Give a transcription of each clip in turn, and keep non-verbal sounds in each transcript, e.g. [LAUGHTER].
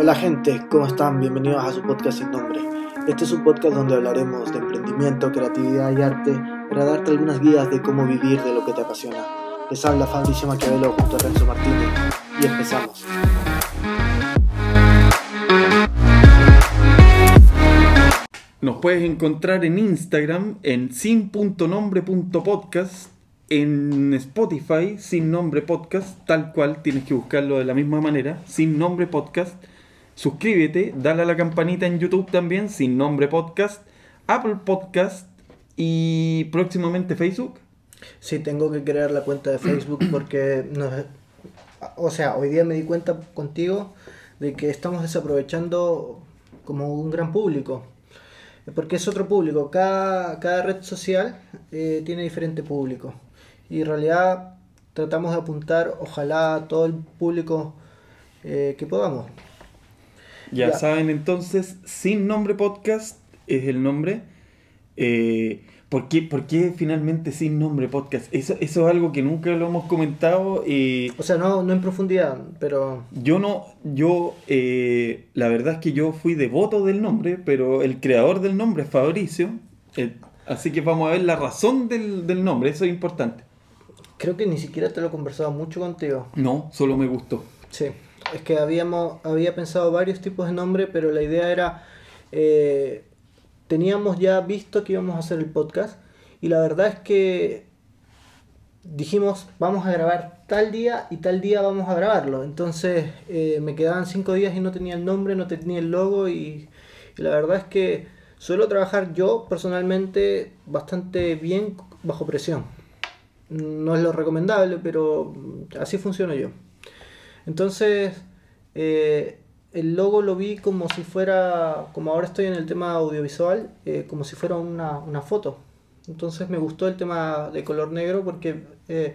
Hola gente, ¿cómo están? Bienvenidos a su podcast sin nombre. Este es un podcast donde hablaremos de emprendimiento, creatividad y arte para darte algunas guías de cómo vivir de lo que te apasiona. Les habla Fabricio Maquiavelo junto a Renzo Martínez y empezamos. Nos puedes encontrar en Instagram en sin.nombre.podcast, en Spotify sin nombre podcast, tal cual, tienes que buscarlo de la misma manera, sin nombre podcast. Suscríbete, dale a la campanita en YouTube también, sin nombre podcast, Apple Podcast y próximamente Facebook. Sí, tengo que crear la cuenta de Facebook [CLEARS THROAT] porque, no, o sea, hoy día me di cuenta contigo de que estamos desaprovechando como un gran público. Porque es otro público, cada, cada red social eh, tiene diferente público. Y en realidad tratamos de apuntar, ojalá, a todo el público eh, que podamos. Ya, saben entonces, sin nombre podcast es el nombre. Eh, ¿por, qué, ¿Por qué finalmente sin nombre podcast? Eso, eso es algo que nunca lo hemos comentado. o sea, no, no en profundidad, pero... Yo no, yo, eh, la verdad es que yo fui devoto del nombre, pero el creador del nombre es Fabricio. Así que vamos a ver la razón del, del nombre, eso es importante. Creo que ni siquiera te lo he conversado mucho contigo. No, solo me gustó. Sí es que habíamos, había pensado varios tipos de nombre, pero la idea era, eh, teníamos ya visto que íbamos a hacer el podcast y la verdad es que dijimos, vamos a grabar tal día y tal día vamos a grabarlo. Entonces eh, me quedaban cinco días y no tenía el nombre, no tenía el logo y, y la verdad es que suelo trabajar yo personalmente bastante bien bajo presión. No es lo recomendable, pero así funciono yo. Entonces, eh, el logo lo vi como si fuera, como ahora estoy en el tema audiovisual, eh, como si fuera una, foto. Entonces me gustó el tema de color negro porque eh,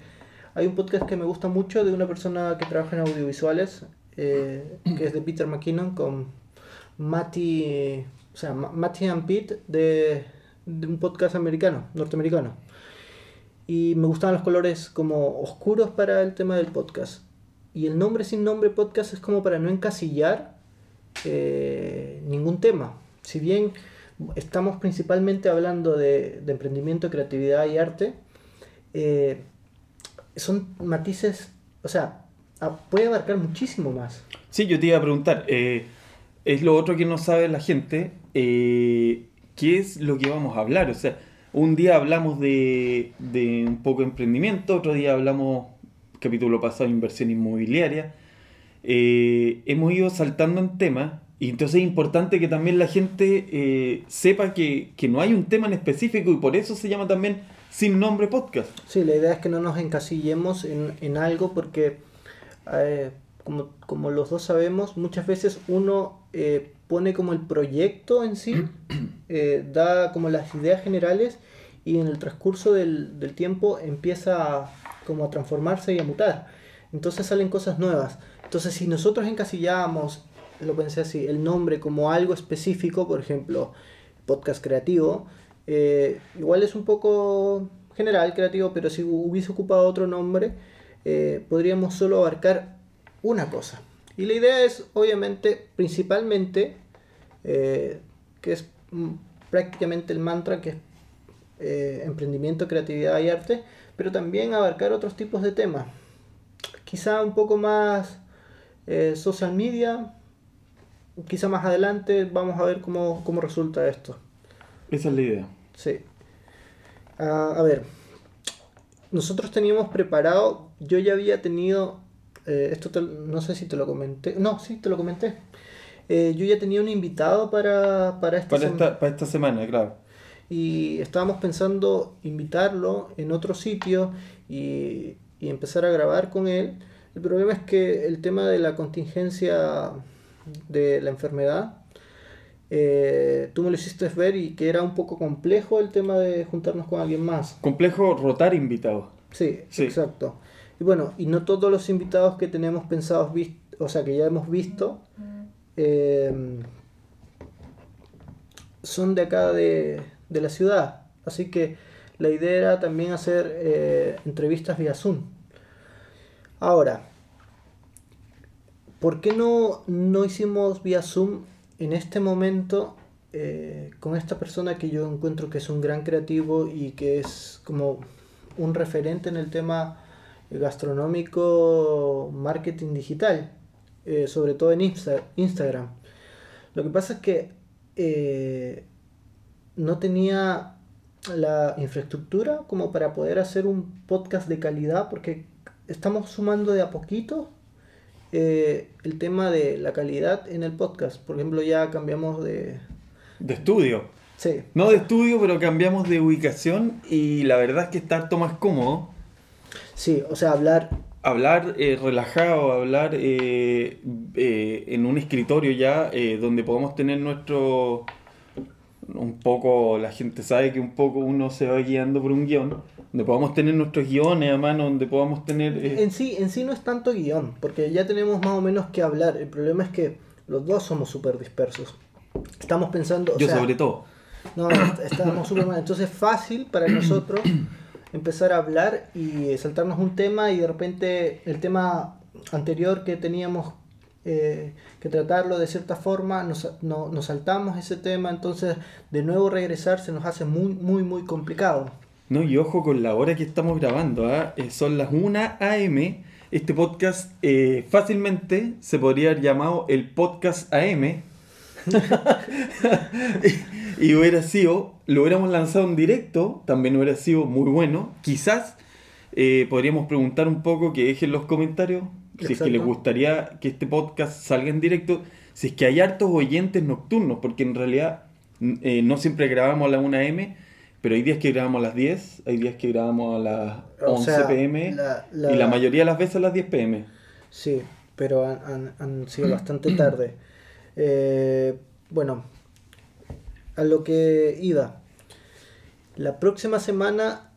hay un podcast que me gusta mucho de una persona que trabaja en audiovisuales, que es de Peter McKinnon, con Matty, o sea, Matty and Pete de, de un podcast americano, norteamericano. Y me gustaban los colores como oscuros para el tema del podcast. Y el nombre sin nombre podcast es como para no encasillar eh, ningún tema. Si bien estamos principalmente hablando de, emprendimiento, creatividad y arte, eh, son matices, o sea, puede abarcar muchísimo más. Sí, yo te iba a preguntar, eh, es lo otro que no sabe la gente, ¿qué es lo que vamos a hablar? O sea, un día hablamos de, de un poco de emprendimiento, otro día hablamos capítulo pasado, inversión inmobiliaria. Eh, hemos ido saltando en temas y entonces es importante que también la gente eh, sepa que, no hay un tema en específico y por eso se llama también sin nombre podcast. Sí, la idea es que no nos encasillemos en, algo porque, eh, como, como, los dos sabemos, muchas veces uno pone como el proyecto en sí, [CLEARS THROAT] da como las ideas generales y en el transcurso del, del tiempo empieza a como a transformarse y a mutar. Entonces salen cosas nuevas. Entonces si nosotros encasillamos, lo pensé así, el nombre como algo específico, por ejemplo, podcast creativo, eh, igual es un poco general creativo, pero si hubiese ocupado otro nombre, eh, podríamos solo abarcar una cosa. Y la idea es, obviamente, principalmente, eh, que es mm, prácticamente el mantra que es emprendimiento, creatividad y arte, pero también abarcar otros tipos de temas. Quizá un poco más eh, social media, quizá más adelante vamos a ver cómo, resulta esto. Esa es la idea. Sí. Ah, a ver, nosotros teníamos preparado, yo ya había tenido, eh, esto no sé si te lo comenté, no, sí, te lo comenté. Eh, yo ya tenía un invitado para, para, esta, esta, para esta semana, claro y estábamos pensando invitarlo en otro sitio y, empezar a grabar con él. El problema es que el tema de la contingencia de la enfermedad, eh, tú me lo hiciste ver y que era un poco complejo el tema de juntarnos con alguien más. Complejo rotar invitados. Sí, exacto. Y bueno, y no todos los invitados que tenemos pensados, o sea, que ya hemos visto, eh, son de acá de, de la ciudad. Así que la idea era también hacer eh, entrevistas vía Zoom. Ahora, ¿por qué no, no hicimos vía Zoom en este momento eh, con esta persona que yo encuentro que es un gran creativo y que es como un referente en el tema gastronómico marketing digital, eh, sobre todo en Instagram. Lo que pasa es que no tenía la infraestructura como para poder hacer un podcast de calidad porque estamos sumando de a poquito eh, el tema de la calidad en el podcast. Por ejemplo, ya cambiamos de... De estudio. Sí. No de estudio, pero cambiamos de ubicación y la verdad es que está harto más cómodo. Sí, o sea, hablar... Hablar eh, relajado, hablar eh, en un escritorio ya donde podemos tener nuestro un poco, la gente sabe que un poco uno se va guiando por un guion, donde podamos tener nuestros guiones a mano, donde podamos tener... Eh, en, sí, en sí no es tanto guion, porque ya tenemos más o menos que hablar. El problema es que los dos somos súper dispersos. Estamos pensando... Yo sobre todo. No, estamos súper mal. Entonces es fácil para nosotros empezar a hablar y saltarnos un tema y de repente el tema anterior que teníamos eh, que tratarlo de cierta forma, nos, no, nos saltamos ese tema, entonces de nuevo regresar se nos hace muy, muy, muy complicado. No, y ojo con la hora que estamos grabando, ¿ah? eh, son las 1 a.m. Este podcast eh, fácilmente se podría haber llamado el podcast AM. [LAUGHS] y, y hubiera sido, lo hubiéramos lanzado en directo, también hubiera sido muy bueno. Quizás podríamos preguntar un poco, que dejen los comentarios si es que les gustaría que este podcast salga en directo, si es que hay hartos oyentes nocturnos, porque en realidad eh, no siempre grabamos a la 1 m pero hay días que grabamos a las 10, hay días que grabamos a las 11 pm y la mayoría de las veces a las 10 pm. Sí, pero han, sido bastante tarde. Eh, bueno, a lo que iba. La próxima semana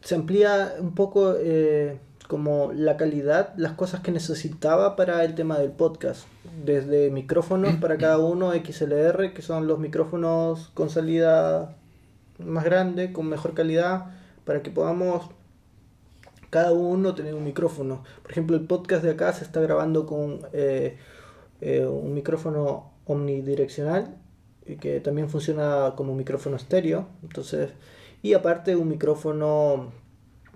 se amplía un poco eh, como la calidad, las cosas que necesitaba para el tema del podcast. Desde micrófonos para cada uno XLR, que son los micrófonos con salida más grande, con mejor calidad, para que podamos cada uno tener un micrófono. Por ejemplo, el podcast de acá se está grabando con eh, eh, un micrófono omnidireccional, que también funciona como micrófono estéreo. Entonces, y aparte un micrófono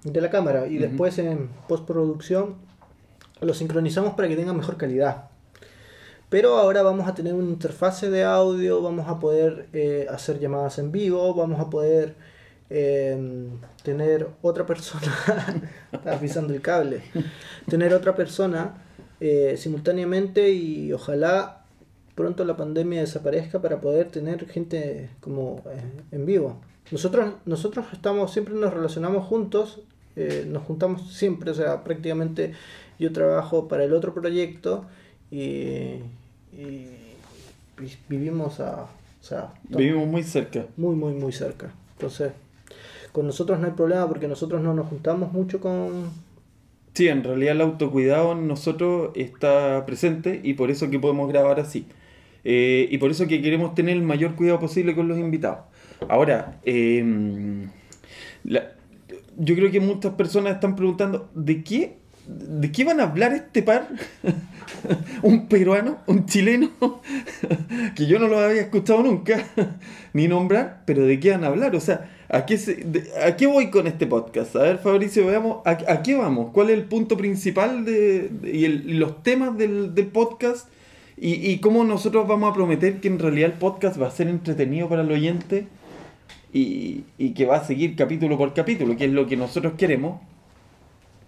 de la cámara y después en postproducción lo sincronizamos para que tenga mejor calidad. Pero ahora vamos a tener una interfase de audio, vamos a poder eh, hacer llamadas en vivo, vamos a poder em, tener otra persona, [LAUGHS] estaba pisando el cable, tener otra persona eh, simultáneamente y ojalá pronto la pandemia desaparezca para poder tener gente como eh, en vivo. Nosotros, nosotros estamos, siempre nos relacionamos juntos eh, nos juntamos siempre, o sea, prácticamente yo trabajo para el otro proyecto y, vivimos a... O sea, vivimos muy cerca. Muy, muy, muy cerca. Entonces, con nosotros no hay problema porque nosotros no nos juntamos mucho con... Sí, en realidad el autocuidado en nosotros está presente y por eso que podemos grabar así. Eh, y por eso que queremos tener el mayor cuidado posible con los invitados. Ahora, eh, la, yo creo que muchas personas están preguntando, ¿de qué, de qué van a hablar este par? [LAUGHS] un peruano, un chileno, [LAUGHS] que yo no lo había escuchado nunca, [LAUGHS] ni nombrar, pero ¿de qué van a hablar? O sea, ¿a qué, se, ¿a qué voy con este podcast? A ver, Fabricio, veamos, ¿a, qué vamos? ¿Cuál es el punto principal de, y, los temas del, del podcast? Y, y, cómo nosotros vamos a prometer que en realidad el podcast va a ser entretenido para el oyente y, que va a seguir capítulo por capítulo, que es lo que nosotros queremos.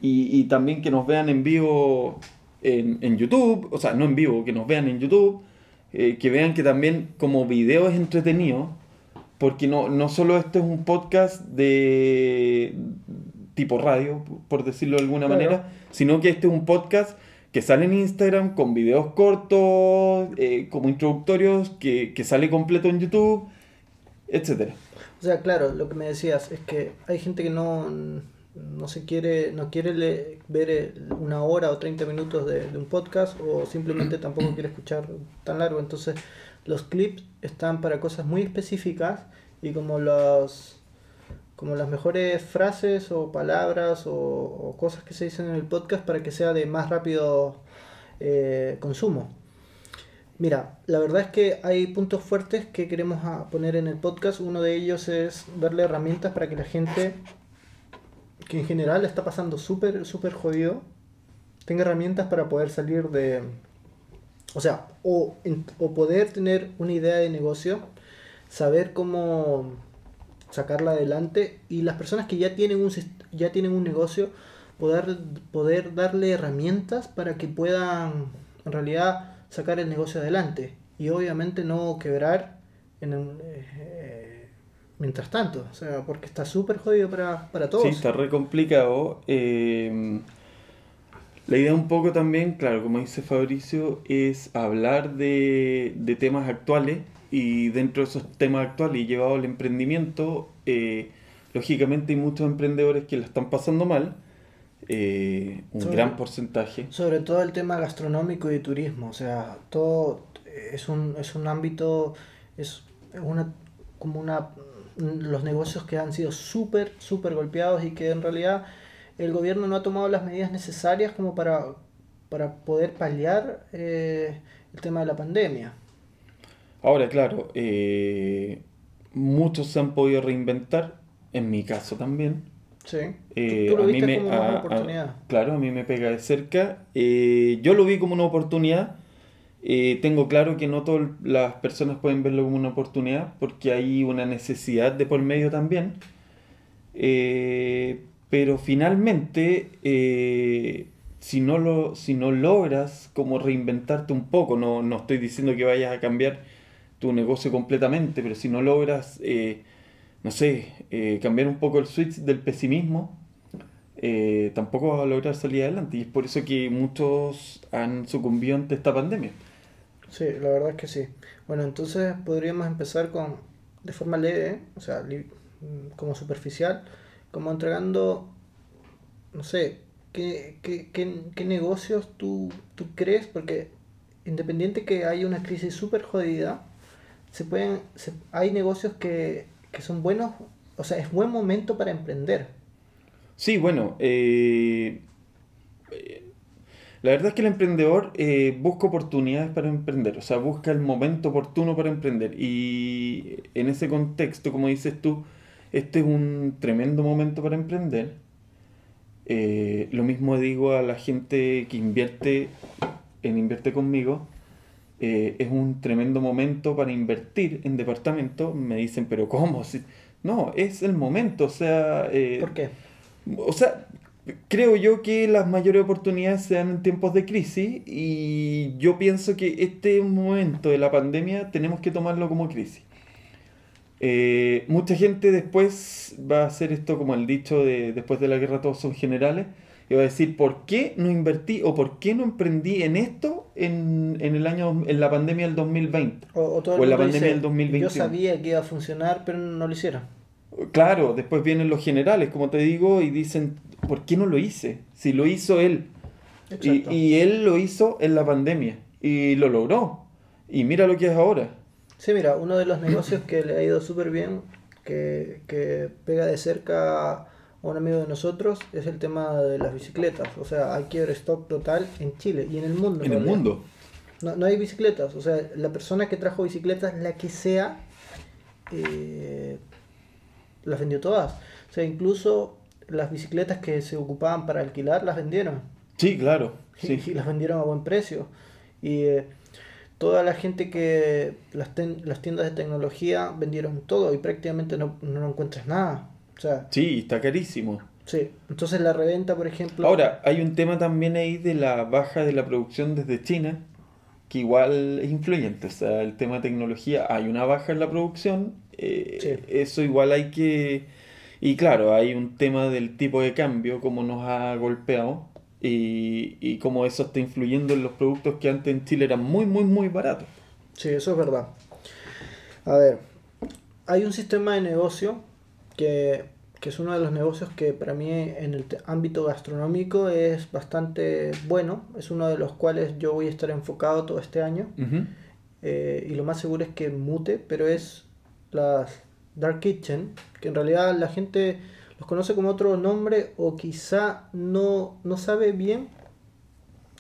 Y, también que nos vean en vivo en, YouTube, o sea, no en vivo, que nos vean en YouTube, eh, que vean que también como video es entretenido, porque no, no solo este es un podcast de tipo radio, por decirlo de alguna manera, sino que este es un podcast que sale en Instagram con videos cortos, eh, como introductorios, que, que sale completo en YouTube, etcétera. O sea, claro, lo que me decías es que hay gente que no, no se quiere, no quiere ver una hora o 30 minutos de, un podcast o simplemente [CLEARS THROAT] tampoco quiere escuchar tan largo. Entonces, los clips están para cosas muy específicas y como los como las mejores frases o palabras o, cosas que se dicen en el podcast para que sea de más rápido eh, consumo. Mira, la verdad es que hay puntos fuertes que queremos poner en el podcast. Uno de ellos es darle herramientas para que la gente, que en general está pasando súper, súper jodido, tenga herramientas para poder salir de... O sea, o, o poder tener una idea de negocio, saber cómo sacarla adelante y las personas que ya tienen un, ya tienen un negocio, poder, poder darle herramientas para que puedan en realidad sacar el negocio adelante y obviamente no quebrar en un, eh, mientras tanto, o sea, porque está súper jodido para, para todos. Sí, está re complicado. Eh, la idea un poco también, claro, como dice Fabricio, es hablar de, de temas actuales y dentro de esos temas actuales y llevado al emprendimiento, eh, lógicamente hay muchos emprendedores que la están pasando mal, eh, un Sobre- gran porcentaje. Sobre todo el tema gastronómico y turismo, o sea, todo es un, es un ámbito, es una, como una, los negocios que han sido súper, súper golpeados y que en realidad el gobierno no ha tomado las medidas necesarias como para, para poder paliar eh, el tema de la pandemia. Ahora, claro, eh, muchos se han podido reinventar, en mi caso también. Sí. Eh, Tú lo a mí me- como una a- buena a- oportunidad. claro, a mí me pega de cerca. Eh, yo lo vi como una oportunidad. Eh, tengo claro que no todas las personas pueden verlo como una oportunidad porque hay una necesidad de por medio también. Eh, pero finalmente, si no lo, si no logras como reinventarte un poco, no, no estoy diciendo que vayas a cambiar tu negocio completamente, pero si no logras, no sé, eh, cambiar un poco el switch del pesimismo, eh, tampoco vas a lograr salir adelante. Y es por eso que muchos han sucumbido ante esta pandemia. Sí, la verdad es que sí. Bueno, entonces podríamos empezar con, de forma leve, o sea, como superficial, como entregando, no sé, qué, qué, qué, qué negocios tú, tú crees, porque independiente que haya una crisis súper jodida, se pueden, se- hay negocios que, que son buenos, o sea, es buen momento para emprender. Sí, bueno, eh, eh, la verdad es que el emprendedor eh, busca oportunidades para emprender, o sea, busca el momento oportuno para emprender. Y en ese contexto, como dices tú, este es un tremendo momento para emprender. Lo mismo digo a la gente que invierte en Invierte conmigo. Eh, es un tremendo momento para invertir en departamento. Me dicen, pero ¿cómo? Si- No, es el momento, o sea... eh, ¿Por qué? o sea, creo yo que las mayores oportunidades se dan en tiempos de crisis y yo pienso que este momento de la pandemia tenemos que tomarlo como crisis. Eh, mucha gente después va a hacer esto como el dicho de después de la guerra todos son generales y va a decir ¿por qué no invertí o por qué no emprendí en esto en, en el año en la pandemia del 2020? O, o todo el O en la pandemia dice, del 2021. Yo sabía que iba a funcionar, pero no lo hicieron. Claro, después vienen los generales, como te digo, y dicen, ¿por qué no lo hice? Si lo hizo él. Y, y él lo hizo en la pandemia y lo logró. Y mira lo que es ahora. Sí, mira, uno de los negocios que le ha ido súper bien, que, que pega de cerca a un amigo de nosotros, es el tema de las bicicletas. O sea, hay quiebre stock total en Chile y en el mundo. En el realidad. mundo. No, no hay bicicletas. O sea, la persona que trajo bicicletas, la que sea, eh, las vendió todas. O sea, incluso las bicicletas que se ocupaban para alquilar, las vendieron. Sí, claro. Sí. y las vendieron a buen precio. Y eh, toda la gente que las, ten- las tiendas de tecnología vendieron todo y prácticamente no, no encuentras nada. O sea, Sí, está carísimo. sí. Entonces la reventa, por ejemplo... Ahora, hay un tema también ahí de la baja de la producción desde China, que igual es influyente. O sea, el tema de tecnología, hay una baja en la producción, eh, Sí. eso igual hay que... Y claro, hay un tema del tipo de cambio, cómo nos ha golpeado y, y cómo eso está influyendo en los productos que antes en Chile eran muy, muy, muy baratos. Sí, eso es verdad. A ver, hay un sistema de negocio que, que es uno de los negocios que para mí en el ámbito gastronómico es bastante bueno. Es uno de los cuales yo voy a estar enfocado todo este año. Eh, y lo más seguro es que mute, pero es las Dark Kitchen, que en realidad la gente los conoce como otro nombre o quizá no, no sabe bien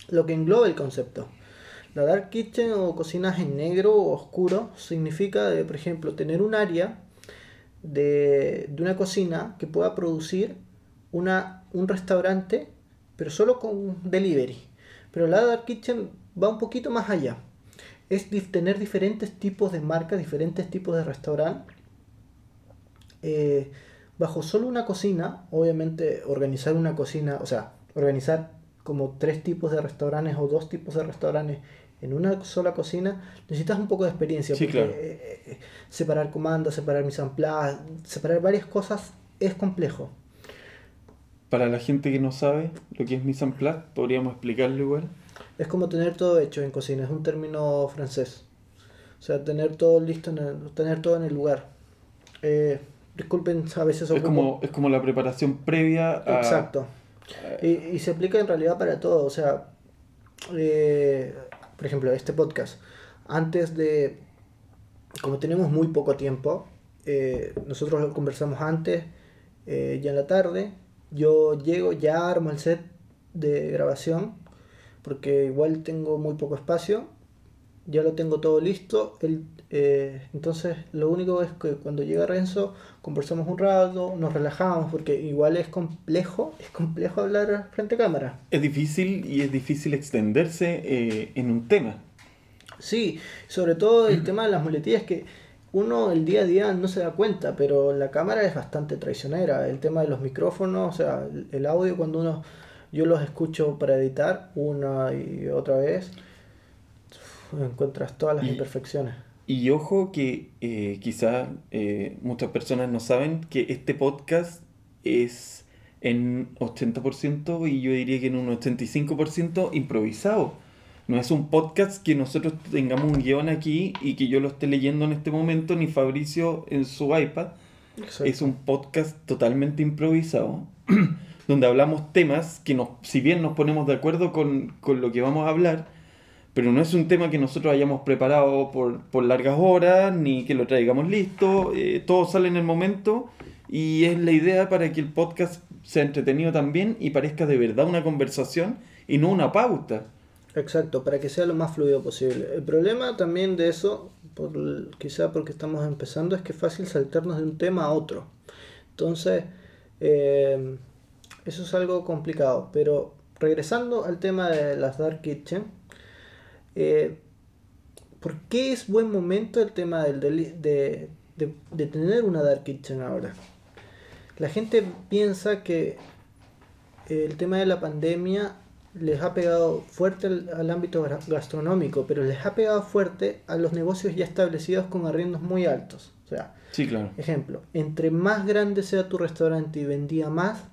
lo que engloba el concepto. La dark kitchen o cocinas en negro o oscuro significa, de, por ejemplo, tener un área de, de una cocina que pueda producir una, un restaurante, pero solo con delivery. Pero la dark kitchen va un poquito más allá. Es tener diferentes tipos de marcas, diferentes tipos de restaurante. Eh, bajo solo una cocina, obviamente organizar una cocina, o sea, organizar como tres tipos de restaurantes o dos tipos de restaurantes en una sola cocina, necesitas un poco de experiencia. Sí, porque claro. eh, eh, separar comandos, separar place, separar varias cosas es complejo. Para la gente que no sabe lo que es mise en place, podríamos explicarlo igual. Es como tener todo hecho en cocina, es un término francés. O sea, tener todo listo, en el- tener todo en el lugar. Eh, disculpen, a veces Es como, es como la preparación previa a... Exacto. Y, y se aplica en realidad para todo. O sea, eh, por ejemplo, este podcast. Antes de. Como tenemos muy poco tiempo, eh, nosotros lo conversamos antes, eh, ya en la tarde. Yo llego, ya armo el set de grabación, porque igual tengo muy poco espacio. Ya lo tengo todo listo. El, eh, entonces, lo único es que cuando llega Renzo, conversamos un rato, nos relajamos, porque igual es complejo, es complejo hablar frente a cámara. Es difícil y es difícil extenderse eh, en un tema. Sí, sobre todo el tema de las muletillas que uno el día a día no se da cuenta, pero la cámara es bastante traicionera. El tema de los micrófonos, o sea, el- el audio cuando uno yo los escucho para editar una y otra vez, encuentras todas las Y- imperfecciones. Y ojo que eh, quizá eh, muchas personas no saben que este podcast es en 80% y yo diría que en un 85% improvisado. No es un podcast que nosotros tengamos un guion aquí y que yo lo esté leyendo en este momento, ni Fabricio en su iPad. Es un podcast totalmente improvisado, [CLEARS THROAT] donde hablamos temas que nos, si bien nos ponemos de acuerdo con, con lo que vamos a hablar, pero no es un tema que nosotros hayamos preparado por, por largas horas, ni que lo traigamos listo, eh, todo sale en el momento y es la idea para que el podcast sea entretenido también y parezca de verdad una conversación y no una pauta. Exacto, para que sea lo más fluido posible. El problema también de eso, por, quizá porque estamos empezando, es que es fácil saltarnos de un tema a otro. Entonces, eh, eso es algo complicado. Pero regresando al tema de las Dark Kitchen, eh, ¿por qué es buen momento el tema del de, de, de tener una Dark Kitchen ahora? La gente piensa que el tema de la pandemia les ha pegado fuerte al, al ámbito gastronómico, pero les ha pegado fuerte a los negocios ya establecidos con arriendos muy altos. O sea, Sí, claro. ejemplo, entre más grande sea tu restaurante y vendía más,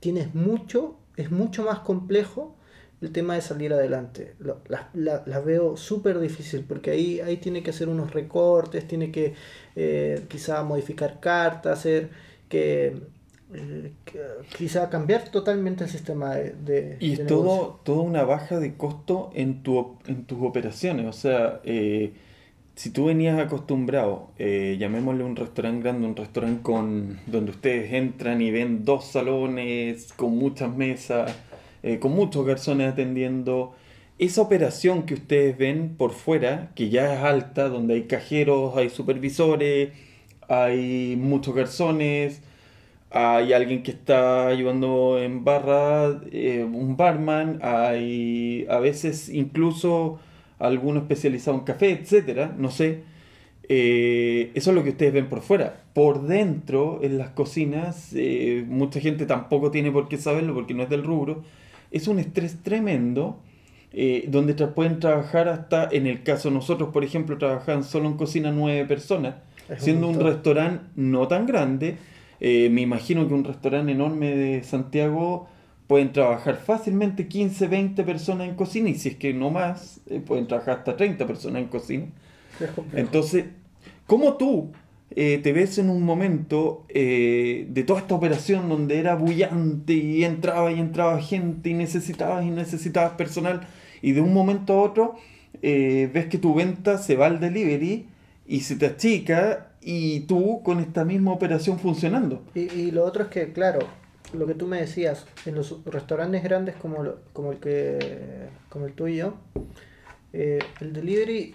tienes mucho, es mucho más complejo el tema de salir adelante. Las la- las veo súper difícil porque ahí, ahí tiene que hacer unos recortes, tiene que eh, quizá modificar cartas, hacer que, eh, que- quizá cambiar totalmente el sistema de, de- Y es todo, toda una baja de costo en, tu, en tus operaciones. O sea, eh, si tú venías acostumbrado, eh, llamémosle un restaurante grande, un restaurante con, donde ustedes entran y ven dos salones con muchas mesas, eh, con muchos garzones atendiendo, esa operación que ustedes ven por fuera, que ya es alta, donde hay cajeros, hay supervisores, hay muchos garzones, hay alguien que está ayudando en barra, eh, un barman, hay a veces incluso alguno especializado en café, etcétera, no sé. Eh, eso es lo que ustedes ven por fuera. Por dentro, en las cocinas, mucha gente tampoco tiene por qué saberlo porque no es del rubro. Es un estrés tremendo eh, donde tra- pueden trabajar hasta, en el caso de nosotros, por ejemplo, trabajan solo en cocina nueve personas, Es siendo un restaurante no tan grande. eh, me imagino que un restaurante enorme de Santiago pueden trabajar fácilmente 15, 20 personas en cocina y si es que no más, eh, pueden trabajar hasta 30 personas en cocina. Entonces, ¿cómo tú eh, te ves en un momento eh, de toda esta operación donde era bullante y entraba y entraba gente y necesitabas y necesitabas personal y de un momento a otro eh, ves que tu venta se va al delivery y se te achica y tú con esta misma operación funcionando? Y, y lo otro es que, claro, lo que tú me decías, en los restaurantes grandes como, lo- como el que como el tuyo, el delivery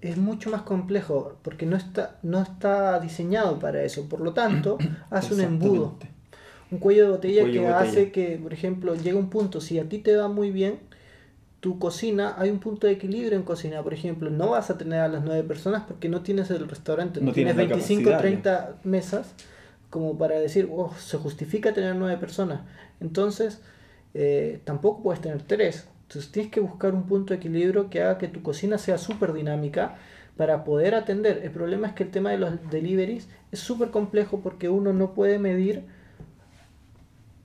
es mucho más complejo porque no está, no está diseñado para eso. Por lo tanto, [CLEARS THROAT] hace un embudo, un cuello de botella Cuello que botella. hace que, por ejemplo, llega un punto, si a ti te va muy bien, tu cocina, hay un punto de equilibrio en cocina. Por ejemplo, no vas a tener a las nueve personas porque no tienes el restaurante, no, tienes tienes la 25 capacidad, 30 mesas como para decir, oh, se justifica tener nueve personas. Entonces, eh, tampoco puedes tener tres. Entonces, tienes que buscar un punto de equilibrio que haga que tu cocina sea súper dinámica para poder atender. El problema es que el tema de los deliveries es súper complejo porque uno no puede medir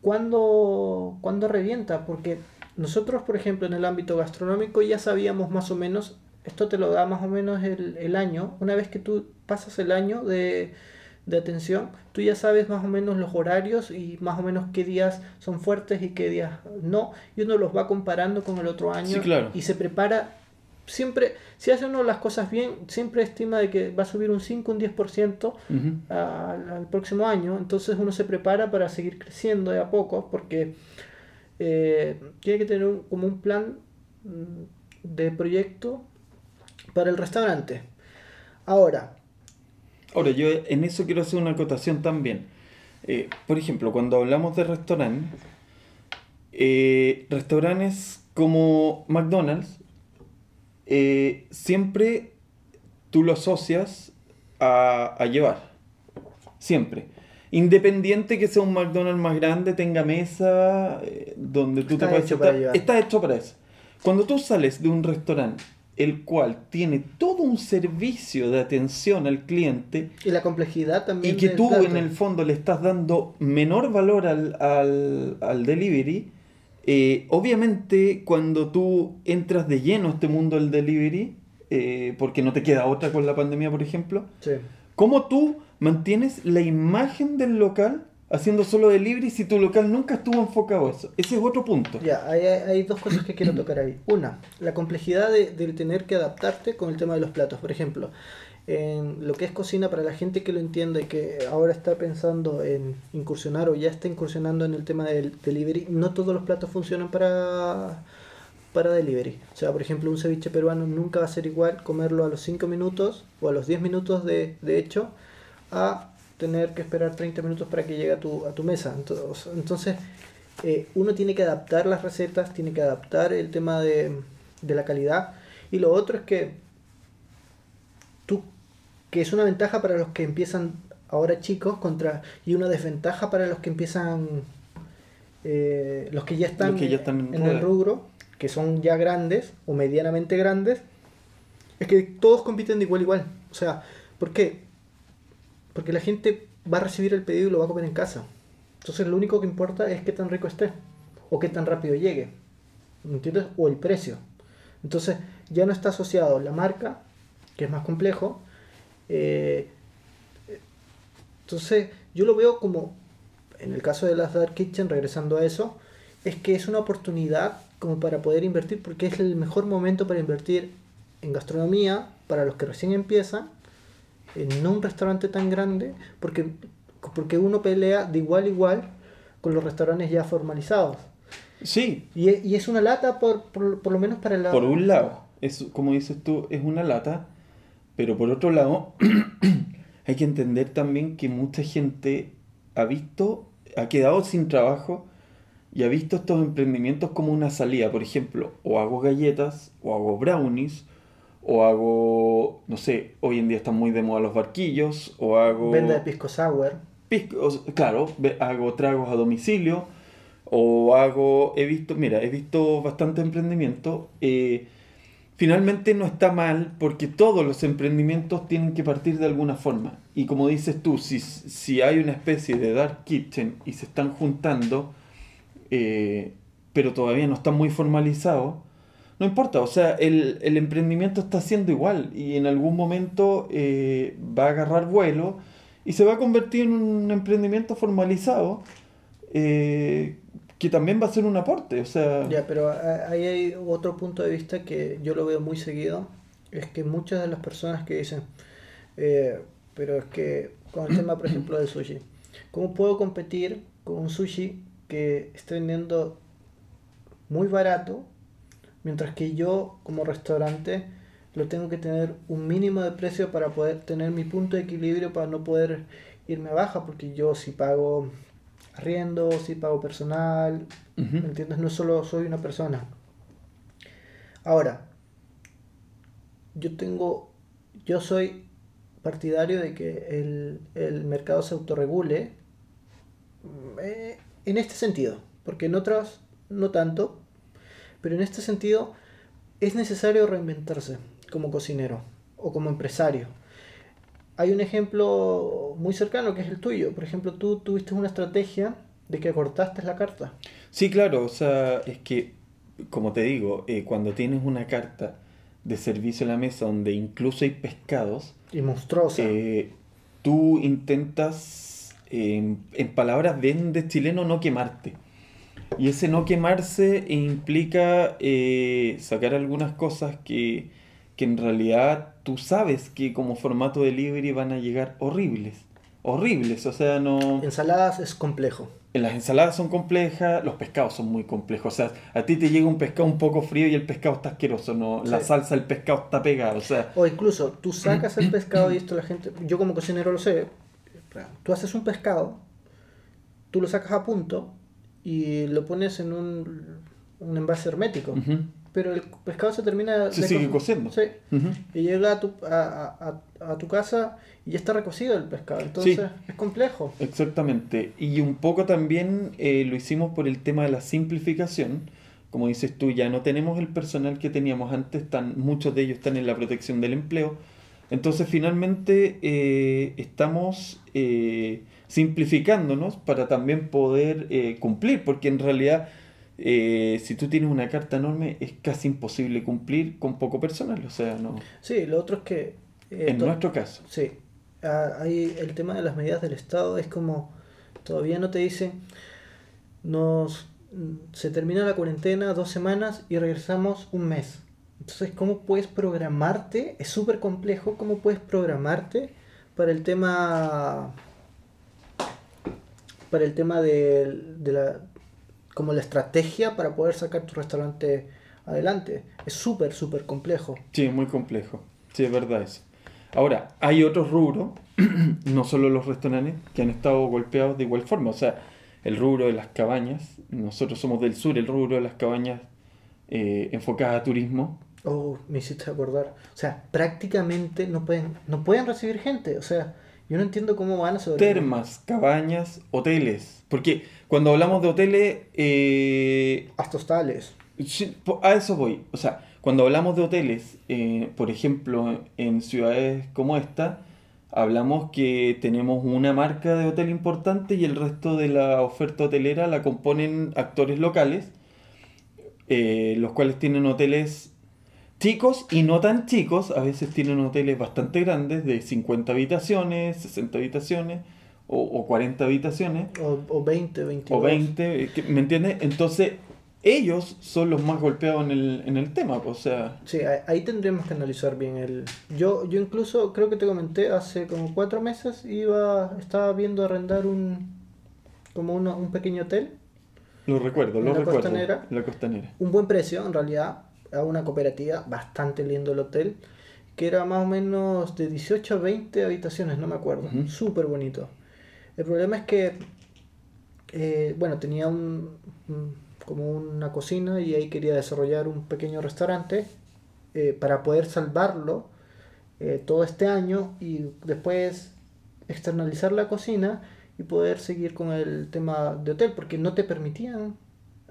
cuándo, revienta, porque nosotros, por ejemplo, en el ámbito gastronómico ya sabíamos más o menos, esto te lo da más o menos el, el año, una vez que tú pasas el año de, de atención, tú ya sabes más o menos los horarios y más o menos qué días son fuertes y qué días no, y uno los va comparando con el otro año Sí, claro. y se prepara. Siempre, si hace uno las cosas bien, siempre estima de que va a subir un 5, un 10% Ujú. al, al próximo año. Entonces uno se prepara para seguir creciendo de a poco porque eh, tiene que tener un- como un plan mm, de proyecto para el restaurante. Ahora, Ahora, yo en eso quiero hacer una acotación también. Eh, por ejemplo, cuando hablamos de restaurantes, eh, restaurantes como McDonald's, eh, siempre tú lo asocias a, a llevar. Siempre. Independiente que sea un McDonald's más grande, tenga mesa, donde tú Está te puedes hecho sentar, está hecho para eso. Cuando tú sales de un restaurante, el cual tiene todo un servicio de atención al cliente, y la complejidad también. y que tú plato. en el fondo le estás dando menor valor al, al, al delivery, eh, obviamente cuando tú entras de lleno a este mundo del delivery, eh, porque no te queda otra con la pandemia, por ejemplo, Sí. ¿cómo tú mantienes la imagen del local haciendo solo delivery si tu local nunca estuvo enfocado a eso? Ese es otro punto. Ya, hay, hay- dos cosas que quiero tocar ahí. Una, la complejidad de, de tener que adaptarte con el tema de los platos. Por ejemplo, en lo que es cocina, para la gente que lo entiende, que ahora está pensando en incursionar o ya está incursionando en el tema del delivery, no todos los platos funcionan para, para delivery. O sea, por ejemplo, un ceviche peruano nunca va a ser igual comerlo a los 5 minutos o a los 10 minutos de, de hecho a tener que esperar 30 minutos para que llegue a tu, a tu mesa. Entonces, entonces eh, uno tiene que adaptar las recetas, tiene que adaptar el tema de, de la calidad. Y lo otro es que tú, que es una ventaja para los que empiezan ahora chicos contra y una desventaja para los que empiezan, eh, los que ya están, que ya están en en el rubro, que son ya grandes o medianamente grandes, es que todos compiten de igual a igual. O sea, ¿por qué? Porque la gente va a recibir el pedido y lo va a comer en casa. Entonces lo único que importa es qué tan rico esté o qué tan rápido llegue. ¿Me entiendes? O el precio. Entonces ya no está asociado la marca, que es más complejo. eh, entonces yo lo veo como, en el caso de las Dark Kitchen, regresando a eso, es que es una oportunidad como para poder invertir, porque es el mejor momento para invertir en gastronomía para los que recién empiezan, en no un restaurante tan grande, porque, porque uno pelea de igual a igual con los restaurantes ya formalizados. Sí, Y es, y es una lata por, por, por lo menos para la... por un lado, es, como dices tú, es una lata, pero por otro lado, [CLEARS THROAT] hay que entender también que mucha gente ha visto, ha quedado sin trabajo y ha visto estos emprendimientos como una salida. Por ejemplo, o hago galletas, o hago brownies, o hago, no sé, hoy en día están muy de moda los barquillos, o hago... Venda de pisco sour. Pisco- claro, hago tragos a domicilio o hago, he visto, mira, he visto bastante emprendimiento. eh, finalmente no está mal porque todos los emprendimientos tienen que partir de alguna forma. Y como dices tú, si, si hay una especie de dark kitchen y se están juntando, eh, pero todavía no están muy formalizados, no importa, o sea, el, el emprendimiento está siendo igual y en algún momento eh, va a agarrar vuelo y se va a convertir en un emprendimiento formalizado eh, que también va a ser un aporte, o sea, Ya, pero a- ahí hay otro punto de vista que yo lo veo muy seguido, es que muchas de las personas que dicen, eh, pero es que con el tema, por ejemplo, del sushi, ¿cómo puedo competir con un sushi que esté vendiendo muy barato, mientras que yo como restaurante lo tengo que tener un mínimo de precio para poder tener mi punto de equilibrio para no poder irme a baja, porque yo si pago arriendo, si pago personal, ¿me entiendes? No solo soy una persona. Ahora, yo tengo, yo soy partidario de que el, el mercado se autorregule eh, en este sentido, porque en otros no tanto, pero en este sentido es necesario reinventarse como cocinero o como empresario. Hay un ejemplo muy cercano que es el tuyo. Por ejemplo, tú tuviste una estrategia de que cortaste la carta. Sí, claro. O sea, es que, como te digo, eh, cuando tienes una carta de servicio en la mesa donde incluso hay pescados. Y monstruosa. Eh, tú intentas, en palabras bien de chileno, no quemarte. Y ese no quemarse implica eh, sacar algunas cosas que, que en realidad tú sabes que como formato de delivery van a llegar horribles. Horribles, o sea, no... Ensaladas es complejo. Las ensaladas son complejas, los pescados son muy complejos. O sea, a ti te llega un pescado un poco frío y el pescado está asqueroso, ¿no? La salsa del pescado está pegada, o sea... O incluso, tú sacas el pescado y esto la gente... Yo como cocinero lo sé. Tú haces un pescado, tú lo sacas a punto y lo pones en un, un envase hermético. Pero el pescado se termina... Se sigue cociendo. Sí. Y llega a tu, a, a, a, tu casa y ya está recocido el pescado. Entonces es complejo. Exactamente. Y un poco también eh, lo hicimos por el tema de la simplificación. Como dices tú, ya no tenemos el personal que teníamos antes, están, muchos de ellos están en la protección del empleo. Entonces finalmente eh, estamos... Eh, simplificándonos para también poder eh, cumplir, porque en realidad eh, si tú tienes una carta enorme es casi imposible cumplir con poco personal, o sea, no. Sí, lo otro es que... Eh, en nuestro caso. Sí, hay el tema de las medidas del Estado es como, todavía no te dicen, nos, se termina la cuarentena dos semanas y regresamos un mes. Entonces, ¿cómo puedes programarte? Es súper complejo, ¿cómo puedes programarte para el tema para el tema de, la como la estrategia para poder sacar tu restaurante adelante. Es súper, súper complejo. Sí, muy complejo. Sí, es verdad eso. Ahora, hay otros rubros, [CLEARS THROAT] no solo los restaurantes, que han estado golpeados de igual forma. O sea, el rubro de las cabañas, nosotros somos del sur, el rubro de las cabañas eh, enfocadas a turismo. Oh, me hiciste acordar. O sea, prácticamente no pueden, no pueden recibir gente. O sea, yo no entiendo cómo van a sobrevivir. Termas, cabañas, hoteles. Porque cuando hablamos de hoteles... Eh, Hasta hostales. A eso voy. O sea, cuando hablamos de hoteles, eh, por ejemplo, en ciudades como esta, hablamos que tenemos una marca de hotel importante y el resto de la oferta hotelera la componen actores locales, eh, los cuales tienen hoteles chicos y no tan chicos, a veces tienen hoteles bastante grandes, de 50 habitaciones, 60 habitaciones, o, 40 habitaciones. O, 20, 22. O 20, ¿me entiendes? Entonces, ellos son los más golpeados en el, en el tema, o sea... Sí, ahí tendremos que analizar bien el... Yo, yo incluso, creo que te comenté, hace como cuatro meses iba, estaba viendo arrendar un... como un pequeño hotel. Lo recuerdo, lo recuerdo. Costanera. La costanera. Un buen precio, en realidad, a una cooperativa, bastante lindo el hotel, que era más o menos de 18 a 20 habitaciones, no me acuerdo, súper bonito. El problema es que, eh, bueno, tenía un, como una cocina y ahí quería desarrollar un pequeño restaurante eh, para poder salvarlo eh, todo este año y después externalizar la cocina y poder seguir con el tema de hotel, porque no te permitían.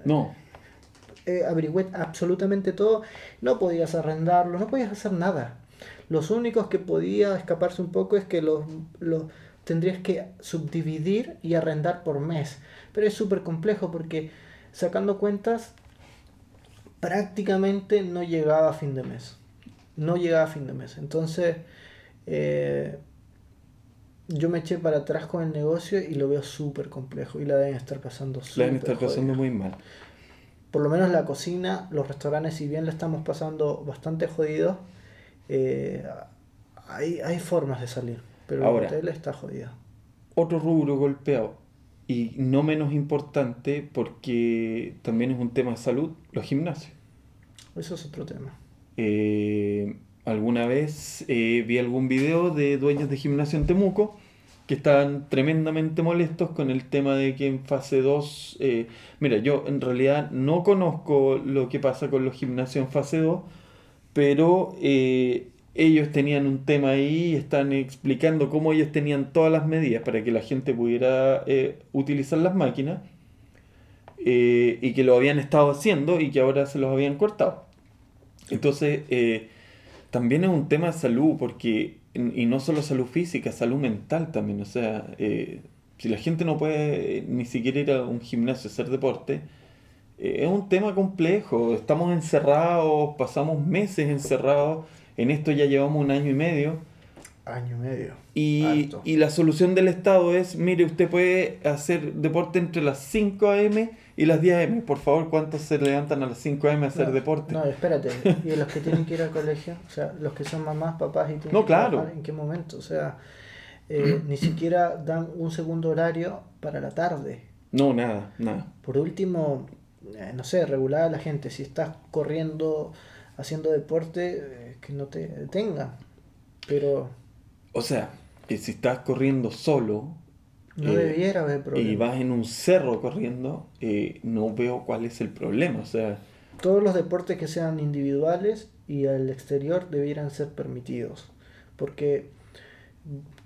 No eh, averigüé absolutamente todo, no podías arrendarlo, no podías hacer nada. Los únicos que podía escaparse un poco es que los, los tendrías que subdividir y arrendar por mes. Pero es súper complejo porque sacando cuentas prácticamente no llegaba a fin de mes. No llegaba a fin de mes. Entonces eh, yo me eché para atrás con el negocio y lo veo súper complejo y la deben estar pasando súper La deben estar pasando muy mal por lo menos la cocina, los restaurantes, si bien le estamos pasando bastante jodido, eh, hay, hay formas de salir, pero el hotel está jodido. Otro rubro golpeado, y no menos importante porque también es un tema de salud, los gimnasios. Eso es otro tema. Eh, alguna vez eh, vi algún video de dueños de gimnasio en Temuco que estaban tremendamente molestos con el tema de que en fase 2, eh, mira, yo en realidad no conozco lo que pasa con los gimnasios en fase 2, pero ellos tenían un tema ahí y están explicando cómo ellos tenían todas las medidas para que la gente pudiera utilizar las máquinas y que lo habían estado haciendo y que ahora se los habían cortado. Entonces, también es un tema de salud, porque, y no solo salud física, salud mental también. O sea, eh, si la gente no puede ni siquiera ir a un gimnasio a hacer deporte, eh, es un tema complejo. Estamos encerrados, pasamos meses encerrados, en esto ya llevamos un año y medio. Año y medio. Y, y la solución del Estado es, mire, usted puede hacer deporte entre las 5 a.m y las 10 AM, por favor, ¿cuántos se levantan a las 5 AM a hacer deporte? No, espérate. [LAUGHS] ¿Y los que tienen que ir al colegio? O sea, los que son mamás, papás y tienen no, claro. ¿en qué momento? O sea, eh, [CLEARS THROAT] ni siquiera dan un segundo horario para la tarde. No, nada, nada. Por último, eh, no sé, regular a la gente. Si estás corriendo, haciendo deporte, eh, que no te detenga. Pero... O sea, que si estás corriendo solo, no eh, debiera haber problema. Y vas en un cerro corriendo, eh, no veo cuál es el problema. O sea, Todos los deportes que sean individuales y al exterior debieran ser permitidos. Porque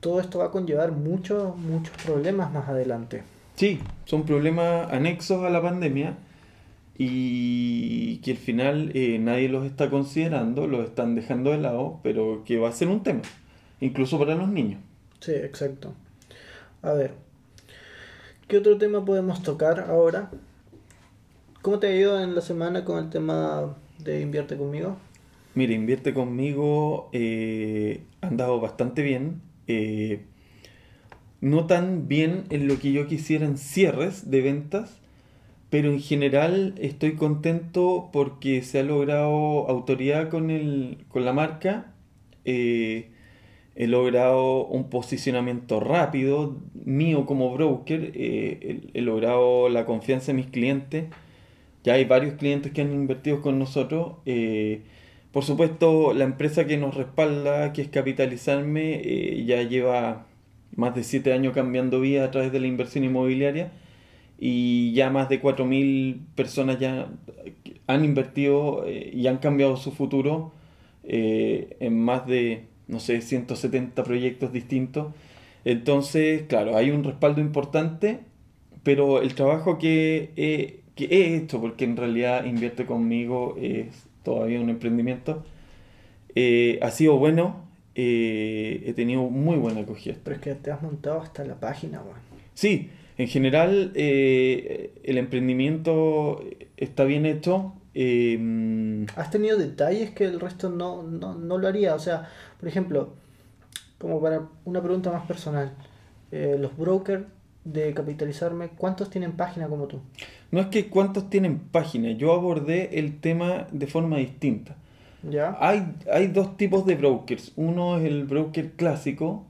todo esto va a conllevar muchos, muchos problemas más adelante. Sí, son problemas anexos a la pandemia y que al final eh, nadie los está considerando, los están dejando de lado, pero que va a ser un tema, incluso para los niños. Sí, exacto. A ver, ¿qué otro tema podemos tocar ahora? ¿Cómo te ha ido en la semana con el tema de Invierte conmigo? Mira, Invierte conmigo eh, ha andado bastante bien. Eh, no tan bien en lo que yo quisiera en cierres de ventas, pero en general estoy contento porque se ha logrado autoridad con, el, con la marca. Eh, he logrado un posicionamiento rápido mío como broker, eh, he, logrado la confianza de mis clientes. Ya hay varios clientes que han invertido con nosotros. Eh, por supuesto, la empresa que nos respalda, que es Capitalizarme, eh, ya lleva más de 7 años cambiando vida a través de la inversión inmobiliaria y ya más de 4.000 personas ya han invertido y han cambiado su futuro en más de no sé, 170 proyectos distintos. Entonces, claro, hay un respaldo importante, pero el trabajo que he, que he hecho, porque en realidad invierte conmigo, es todavía un emprendimiento, eh, ha sido bueno. Eh, he tenido muy buena acogida. Pero es que te has montado hasta la página, Sí, en general eh, el emprendimiento está bien hecho. Has tenido detalles que el resto no, no, no lo haría. O sea, por ejemplo, como para una pregunta más personal, eh, los brokers de capitalizarme, ¿cuántos tienen página como tú? No es que cuántos tienen página, yo abordé el tema de forma distinta. ¿Ya? Hay, hay dos tipos de brokers. Uno es el broker clásico,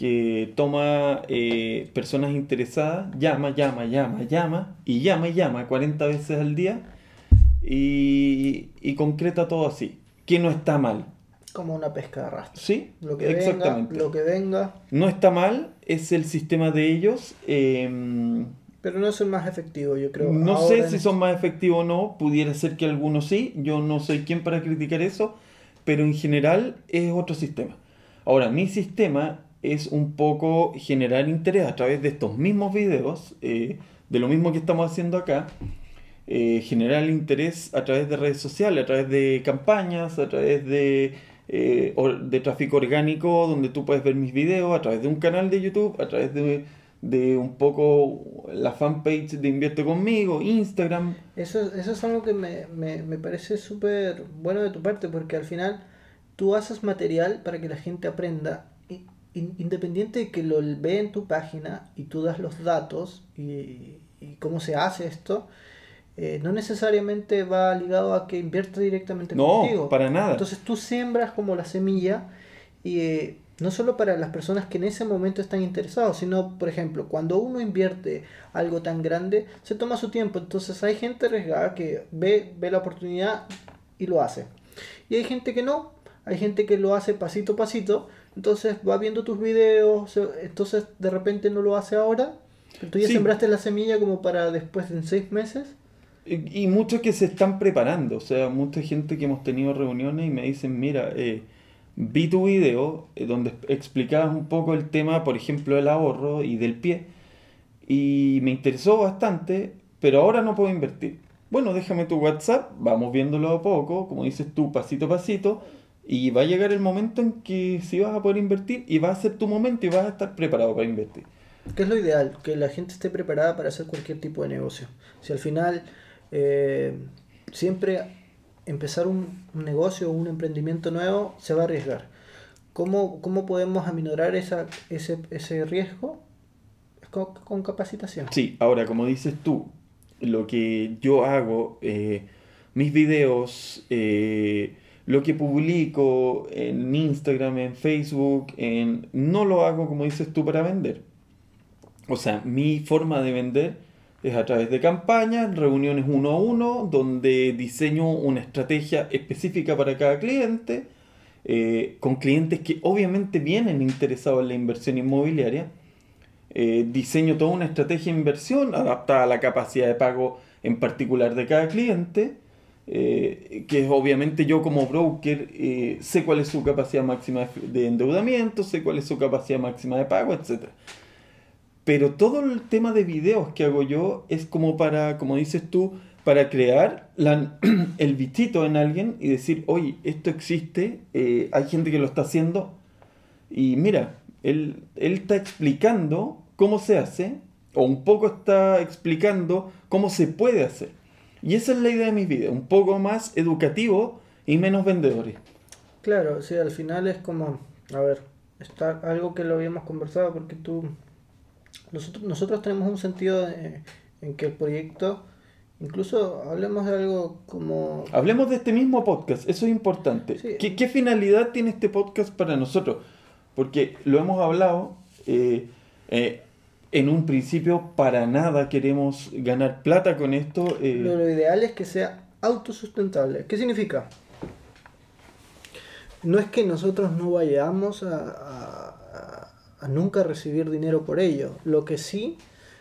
que toma eh, personas interesadas, llama, llama, llama, llama, y llama y llama 40 veces al día, y, y concreta todo así, que no está mal. Como una pesca de arrastre. Sí, lo que exactamente. Venga, lo que venga. No está mal, es el sistema de ellos. Em, pero no el más efectivo, yo creo. No sé si son más efectivos o no, pudiera ser que algunos sí, yo no soy quien para criticar eso, pero en general es otro sistema. Ahora, mi sistema es un poco generar interés a través de estos mismos videos, eh, de lo mismo que estamos haciendo acá, eh, generar interés a través de redes sociales, a través de campañas, a través de eh, de tráfico orgánico donde tú puedes ver mis videos a través de un canal de YouTube, a través de, de un poco la fanpage de Invierte conmigo, Instagram. Eso, eso es algo que me, me, me parece súper bueno de tu parte porque al final tú haces material para que la gente aprenda independiente de que lo vea en tu página y tú das los datos y cómo se hace esto, eh, no necesariamente va ligado a que invierta directamente no, contigo. para nada. Entonces tú siembras como la semilla y, no solo para las personas que en ese momento están interesados, sino, por ejemplo, cuando uno invierte algo tan grande, se toma su tiempo. Entonces hay gente arriesgada que ve, ve la oportunidad y lo hace. Y hay gente que no, hay gente que lo hace pasito a pasito, entonces va viendo tus videos, entonces de repente no lo hace ahora, pero tú ya sembraste la semilla como para después en seis meses. Y, muchos que se están preparando, o sea, mucha gente que hemos tenido reuniones y me dicen, mira, eh, vi tu video eh, donde explicabas un poco el tema, por ejemplo, del ahorro y del pie, y me interesó bastante, pero ahora no puedo invertir. Bueno, déjame tu WhatsApp, vamos viéndolo a poco, como dices tú, pasito a pasito, y va a llegar el momento en que sí vas a poder invertir y va a ser tu momento y vas a estar preparado para invertir. ¿Qué es lo ideal? Que la gente esté preparada para hacer cualquier tipo de negocio. Si al final eh, siempre empezar un, negocio o un emprendimiento nuevo se va a arriesgar. ¿Cómo, cómo podemos aminorar esa, ese, ese riesgo? Con, capacitación. Sí, ahora como dices tú, lo que yo hago, eh, mis videos, eh, lo que publico en Instagram, en Facebook, en, no lo hago como dices tú para vender. O sea, mi forma de vender es a través de campañas, reuniones uno a uno, donde diseño una estrategia específica para cada cliente, eh, con clientes que obviamente vienen interesados en la inversión inmobiliaria. Eh, diseño toda una estrategia de inversión adaptada a la capacidad de pago en particular de cada cliente eh, que obviamente yo como broker sé cuál es su capacidad máxima de endeudamiento, sé cuál es su capacidad máxima de pago, etc. Pero todo el tema de videos que hago yo es como para, como dices tú, para crear [CLEARS THROAT] el bichito en alguien y decir, oye, esto existe, eh, hay gente que lo está haciendo y mira, él, él está explicando cómo se hace o un poco está explicando cómo se puede hacer. Y esa es la idea de mis videos, un poco más educativo y menos vendedores. Claro, sí, al final es como, a ver, está algo que lo habíamos conversado porque tú, nosotros, nosotros tenemos un sentido en que el proyecto, incluso hablemos de algo como... Hablemos de este mismo podcast, eso es importante. ¿Qué, ¿Qué, finalidad tiene este podcast para nosotros? Porque lo hemos hablado, eh, eh, en un principio para nada queremos ganar plata con esto. Eh. Lo, ideal es que sea autosustentable. ¿Qué significa? No es que nosotros no vayamos a, nunca recibir dinero por ello. Lo que sí,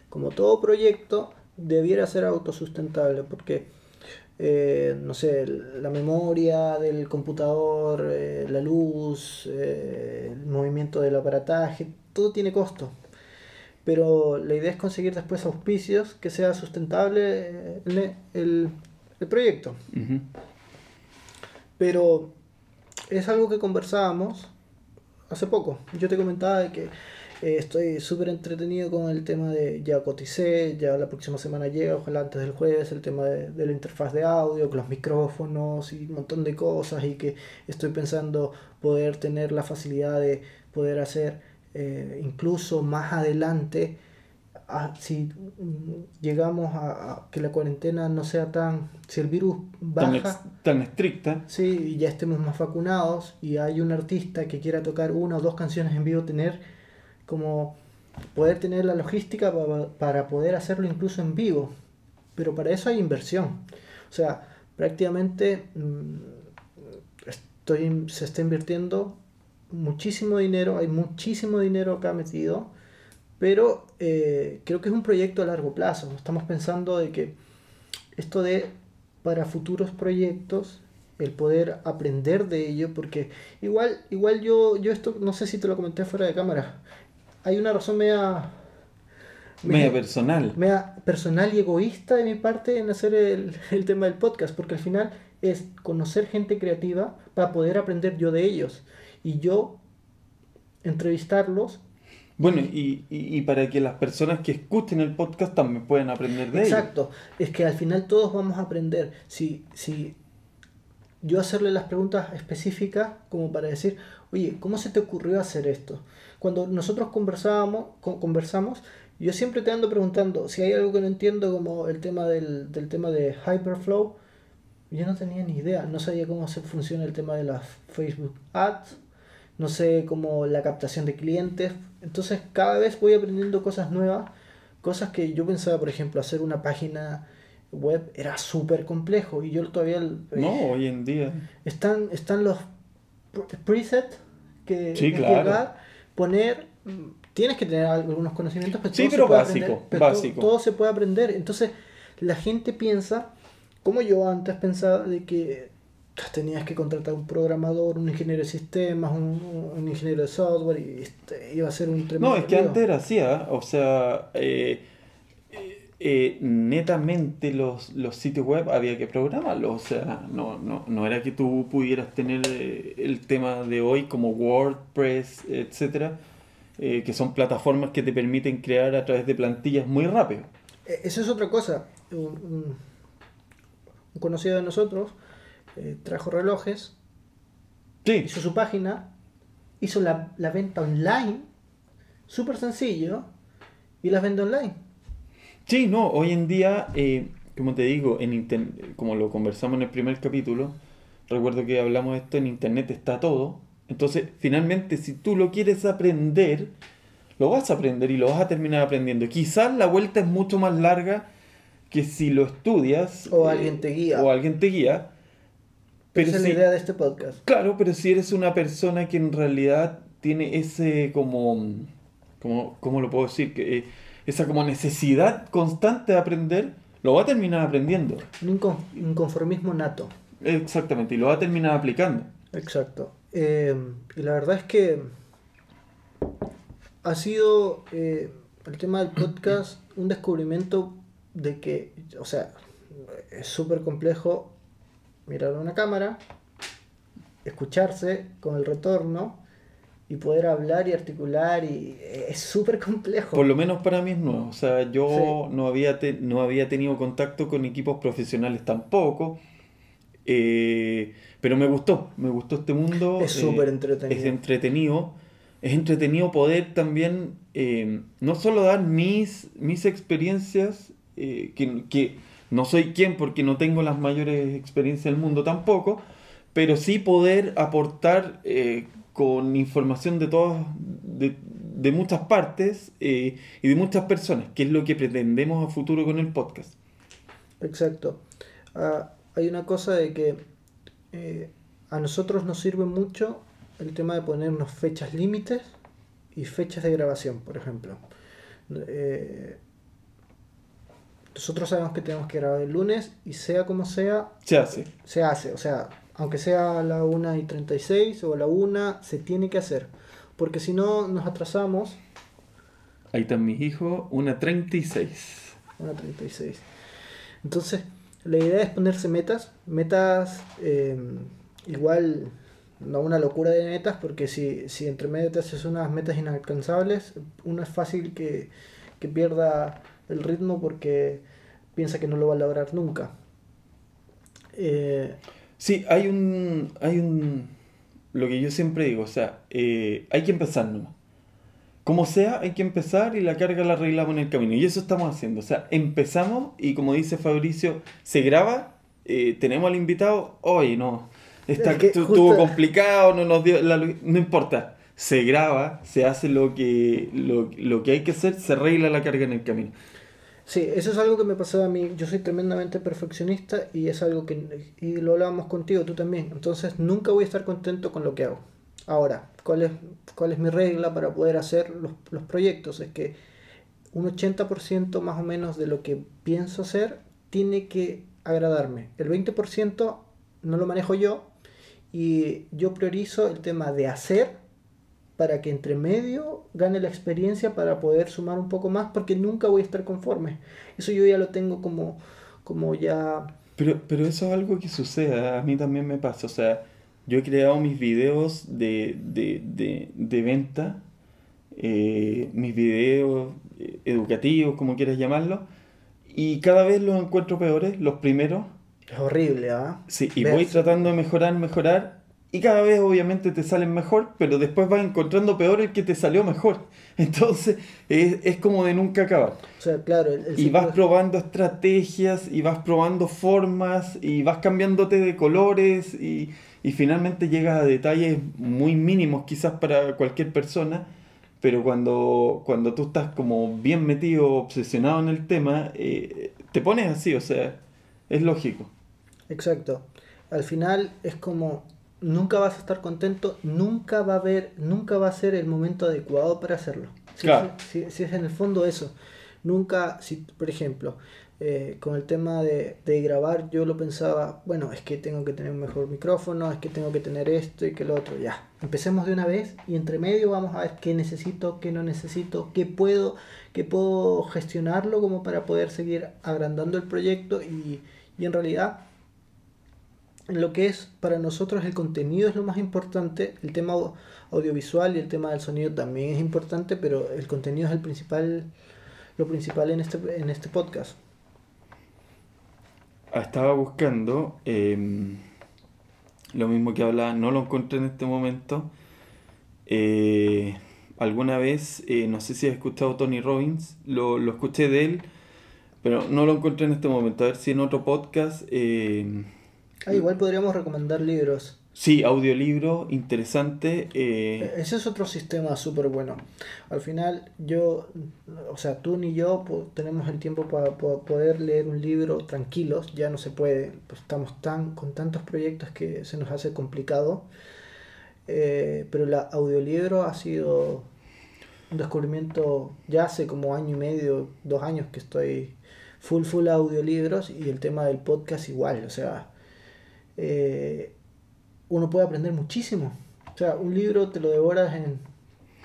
como todo proyecto, debiera ser autosustentable porque, eh, no sé, la memoria del computador, eh, la luz, el movimiento del aparataje, todo tiene costo pero la idea es conseguir después auspicios que sea sustentable el, el, proyecto. Pero es algo que conversábamos hace poco. Yo te comentaba que eh, estoy súper entretenido con el tema de ya coticé, ya la próxima semana llega, ojalá antes del jueves, el tema de, de la interfaz de audio, con los micrófonos y un montón de cosas y que estoy pensando poder tener la facilidad de poder hacer eh, incluso más adelante, si llegamos a, que la cuarentena no sea tan, si el virus baja, tan, estricta, sí, y ya estemos más vacunados y hay un artista que quiera tocar una o dos canciones en vivo, tener como poder tener la logística para, poder hacerlo incluso en vivo, pero para eso hay inversión, o sea, prácticamente mm, estoy, se está invirtiendo muchísimo dinero, hay muchísimo dinero acá metido, pero eh, creo que es un proyecto a largo plazo. Estamos pensando de que esto de para futuros proyectos, el poder aprender de ello, porque igual, igual yo, yo esto, no sé si te lo comenté fuera de cámara, hay una razón media... Media, personal. Media personal y egoísta de mi parte en hacer el, [LAUGHS] el tema del podcast, porque al final es conocer gente creativa para poder aprender yo de ellos y yo entrevistarlos. Bueno, y, y, para que las personas que escuchen el podcast también puedan aprender de Exacto, es que al final todos vamos a aprender. Si, si yo hacerle las preguntas específicas como para decir, oye, ¿cómo se te ocurrió hacer esto? Cuando nosotros conversábamos, conversamos, yo siempre te ando preguntando si hay algo que no entiendo como el tema del, del tema de Hyperflow. Yo no tenía ni idea, no sabía cómo se funciona el tema de las Facebook Ads no sé, como la captación de clientes. Entonces cada vez voy aprendiendo cosas nuevas, cosas que yo pensaba, por ejemplo, hacer una página web era súper complejo y yo todavía... No, hoy en día. Están, están los presets que Sí, claro. llegar, poner, mm, tienes que tener algunos conocimientos, pero Sí, todo pero básico, aprender, pero todo- básico. Todo, se puede aprender. Entonces, la gente piensa, como yo antes pensaba, de que tenías que contratar un programador, un ingeniero de sistemas, un, un ingeniero de software y este, iba a ser un tremendo No, es que antes era así, ¿ah? o sea, eh, eh, eh, netamente los, los sitios web había que programarlos, o sea, no, no, no era que tú pudieras tener el tema de hoy como WordPress, etcétera, que son plataformas que te permiten crear a través de plantillas muy rápido. Eh, Eso es otra cosa. Un conocido de nosotros eh, trajo relojes, Sí, hizo su página, hizo la, la venta online, súper sencillo, y las vende online. Sí, no, hoy en día, eh, como te digo, en como lo conversamos en el primer capítulo, recuerdo que hablamos de esto, en internet está todo. Entonces, finalmente, si tú lo quieres aprender, lo vas a aprender y lo vas a terminar aprendiendo. Quizás la vuelta es mucho más larga que si lo estudias. O eh, alguien te guía. O alguien te guía. Pero Esa es si- la idea de este podcast. Claro, pero si eres una persona que en realidad tiene ese como, como ¿cómo lo puedo decir? Que, eh, esa como necesidad constante de aprender, lo va a terminar aprendiendo. Un incon- inconformismo nato. Exactamente, y lo va a terminar aplicando. Exacto. Eh, y la verdad es que ha sido eh, el tema del podcast un descubrimiento de que, o sea, es súper complejo mirar una cámara, escucharse con el retorno y poder hablar y articular y es súper complejo. Por lo menos para mí es nuevo. O sea, yo no, había te- no había tenido contacto con equipos profesionales tampoco. eh, pero me gustó, me gustó este mundo. Es eh, súper entretenido. Es entretenido. Es entretenido poder también eh, no solo dar mis, mis experiencias, eh, que, que no soy quien porque no tengo las mayores experiencias del mundo tampoco, pero sí poder aportar eh, con información de todas, de, muchas partes eh, y de muchas personas, que es lo que pretendemos a futuro con el podcast. Exacto. Ah, hay una cosa de que eh, a nosotros nos sirve mucho el tema de ponernos fechas límites y fechas de grabación, por ejemplo. Nosotros sabemos que tenemos que grabar el lunes y sea como sea, Se hace. se hace. O sea, aunque sea a la 1 y 36 o a la 1, se tiene que hacer. Porque si no, nos atrasamos Ahí están mis hijos, una 36. Una 36. Entonces, la idea es ponerse metas. Metas, eh, igual, no una locura de metas, porque si, si entre medio te haces unas metas inalcanzables, uno es fácil que, que pierda el ritmo porque piensa que no lo va a lograr nunca. Eh, Sí, hay un, hay un, lo que yo siempre digo, o sea, eh, hay que empezar nomás. Como sea, hay que empezar y la carga la arreglamos en el camino. Y eso estamos haciendo. O sea, empezamos y como dice Fabricio, se graba, eh, tenemos al invitado, hoy no, está, Es que tu- justo- estuvo complicado, no nos dio, la no importa. Se graba, se hace lo que, lo, lo que hay que hacer, se arregla la carga en el camino. Sí, eso es algo que me pasaba a mí. Yo soy tremendamente perfeccionista y es algo que, y lo hablábamos contigo, tú también. Entonces nunca voy a estar contento con lo que hago. Ahora, ¿cuál es, cuál es mi regla para poder hacer los, los proyectos? Es que un 80% más o menos de lo que pienso hacer tiene que agradarme. El 20% no lo manejo yo y yo priorizo el tema de hacer para que entre medio gane la experiencia para poder sumar un poco más porque nunca voy a estar conforme. Eso yo ya lo tengo como, como ya... Pero, pero eso es algo que sucede, a mí también me pasa. O sea, yo he creado mis videos de, de, de, de venta, eh, mis videos eh, educativos, como quieras llamarlo, y cada vez los encuentro peores, los primeros. Es horrible, ¿ah? Sí, y voy tratando de mejorar, mejorar, y cada vez obviamente te salen mejor, pero después vas encontrando peor el que te salió mejor. [LAUGHS] Entonces, es, es como de nunca acabar. O sea, claro, el, el Y vas probando estrategias y vas probando formas y vas cambiándote de colores y, y finalmente llegas a detalles muy mínimos quizás para cualquier persona, pero cuando, cuando tú estás como bien metido, obsesionado en el tema, eh, te pones así, o sea, es lógico. Exacto. Al final es como nunca vas a estar contento, nunca va a haber, nunca va a ser el momento adecuado para hacerlo. Si, Claro. si- si es en el fondo eso. Nunca, si, por ejemplo, eh, con el tema de, de grabar, yo lo pensaba, bueno, es que tengo que tener un mejor micrófono, es que tengo que tener esto y que lo otro. Ya, empecemos de una vez y entre medio vamos a ver qué necesito, qué no necesito, qué puedo, qué puedo gestionarlo como para poder seguir agrandando el proyecto y, y en realidad lo que es para nosotros el contenido es lo más importante, el tema au- audiovisual y el tema del sonido también es importante, pero el contenido es el principal, lo principal en este, en este podcast. Ah, Estaba buscando em, lo mismo que hablaba, no lo encontré en este momento. Eh, alguna vez, eh, no sé si has escuchado Tony Robbins, lo, lo escuché de él, pero no lo encontré en este momento. A ver si en otro podcast. Ah, igual podríamos recomendar libros. sí, audiolibro interesante. eh, Ese es otro sistema súper bueno. Al final, yo, o sea, tú ni yo tenemos el tiempo para poder leer un libro tranquilos, ya no se puede, pues estamos tan con tantos proyectos que se nos hace complicado. Eh, pero el audiolibro ha sido un descubrimiento ya hace como año y medio, dos años que estoy full, full audiolibros y el tema del podcast igual, o sea, eh, uno puede aprender muchísimo. O sea, un libro te lo devoras en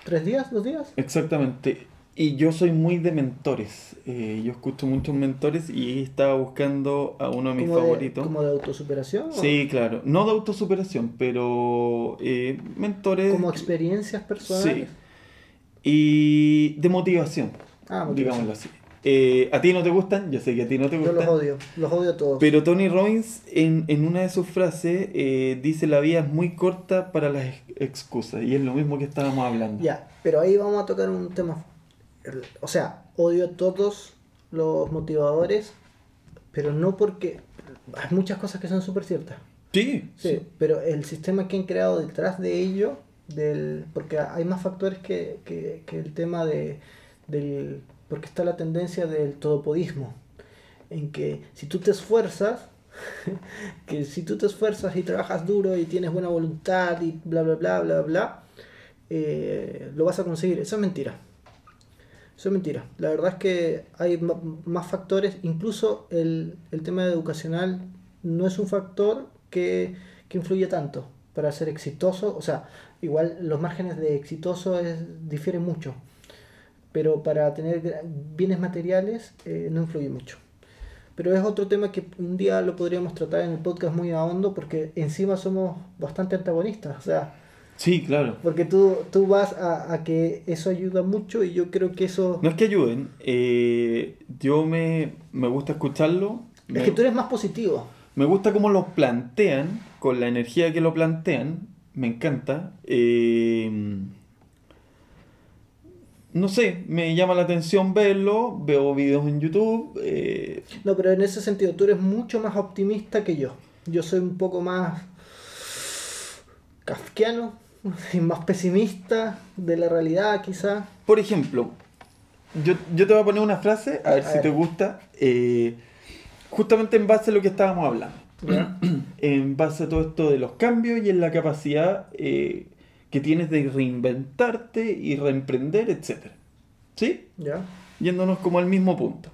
tres días, dos días. Exactamente. Y yo soy muy de mentores. eh, yo escucho muchos mentores y estaba buscando a uno de mis Como de, favoritos. como de autosuperación. o Sí, claro. No de autosuperación, pero eh, mentores. Como experiencias personales. Sí. Y de motivación, Ah, motivación. digámoslo así. Eh, a ti no te gustan, yo sé que a ti no te Yo los gustan. odio, los odio a todos. Pero Tony Robbins, en, en una de sus frases, eh, dice: La vida es muy corta para las ex- excusas. Y es lo mismo que estábamos hablando. Ya, pero ahí vamos a tocar un tema. O sea, odio a todos los motivadores, pero no porque hay muchas cosas que son súper ciertas. Sí, Sí, pero el sistema que han creado detrás de ello, del, porque hay más factores que, que, que el tema de, del, porque está la tendencia del todopodismo, en que si tú te esfuerzas, [LAUGHS] que si tú te esfuerzas y trabajas duro y tienes buena voluntad y bla, bla, bla, bla, bla, eh, lo vas a conseguir. Eso es mentira. Eso es mentira. La verdad es que hay más factores, incluso el, el tema educacional no es un factor que, que influye tanto para ser exitoso. O sea, igual los márgenes de exitoso es, difieren mucho, pero para tener bienes materiales eh, no influye mucho. Pero es otro tema que un día lo podríamos tratar en el podcast muy a hondo porque encima somos bastante antagonistas. O sea, Sí, claro. porque tú, tú vas a, a que eso ayuda mucho y yo creo que eso... No es que ayuden, eh, yo me, me gusta escucharlo. Es Me, que tú eres más positivo. me gusta cómo lo plantean, con la energía que lo plantean, me encanta. eh, no sé, me llama la atención verlo, veo videos en YouTube. eh, No, pero en ese sentido, tú eres mucho más optimista que yo. Yo soy un poco más kafkiano, [LAUGHS] y más pesimista de la realidad, quizá. por ejemplo, yo, yo te voy a poner una frase, a ver A si ver. te gusta, eh, justamente en base a lo que estábamos hablando. ¿ya? [CLEARS THROAT] en base a todo esto de los cambios y en la capacidad eh, que tienes de reinventarte y reemprender, etc. ¿Sí? ¿Ya? Yéndonos como al mismo punto.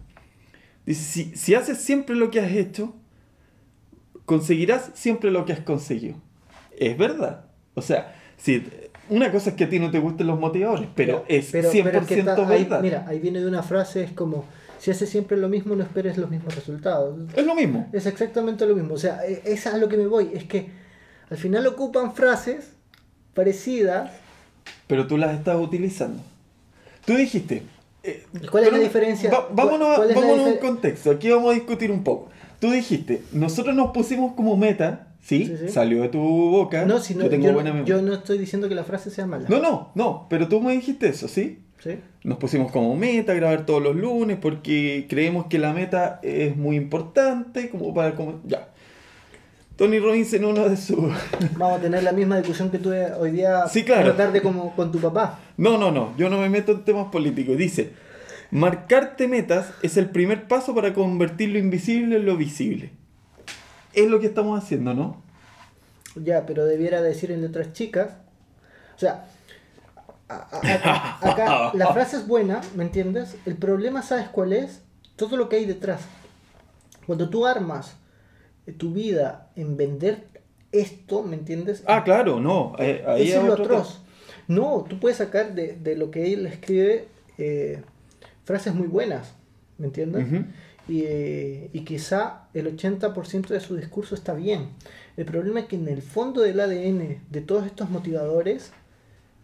Dice, si, si haces siempre lo que has hecho, conseguirás siempre lo que has conseguido. Es verdad. O sea, si, una cosa es que a ti no te gusten los motivadores, pero es pero- 100% pero es que está- ahí- verdad. mira, ahí viene de una frase, es como, si haces siempre lo mismo, no esperes los mismos resultados. Es lo mismo. Es exactamente lo mismo. O sea, e- es a lo que me voy. Es que al final ocupan frases parecidas. Pero tú las estás utilizando. Tú dijiste. eh, ¿Cuál es la diferencia? va- vámonos a- ¿Cuál es la vámonos a un contexto. Aquí vamos a discutir un poco. Tú dijiste, nosotros nos pusimos como meta, ¿sí? Sí, sí. Salió de tu boca. No, si no, yo tengo yo, buena yo no estoy diciendo que la frase sea mala. No, no, no. Pero tú me dijiste eso, ¿sí? ¿Sí? Nos pusimos como meta grabar todos los lunes porque creemos que la meta es muy importante como para... Como, ya. Tony Robbins en uno de sus... [LAUGHS] Vamos a tener la misma discusión que tuve hoy día Sí, claro. tarde como con tu papá. No, no, no, yo no me meto en temas políticos. Dice, marcarte metas es el primer paso para convertir lo invisible en lo visible. Es lo que estamos haciendo, ¿no? Ya, pero debiera decir en letras chicas. O sea, acá [LAUGHS] la frase es buena, ¿me entiendes? El problema, ¿sabes cuál es? Todo lo que hay detrás. Cuando tú armas tu vida en vender esto, ¿me entiendes? Ah, claro, no. eh, ahí Eso es lo otro atroz. No, tú puedes sacar de, de lo que él escribe eh, frases muy buenas, ¿me entiendes? Y, eh, y quizá el 80% de su discurso está bien. El problema es que en el fondo del ADN de todos estos motivadores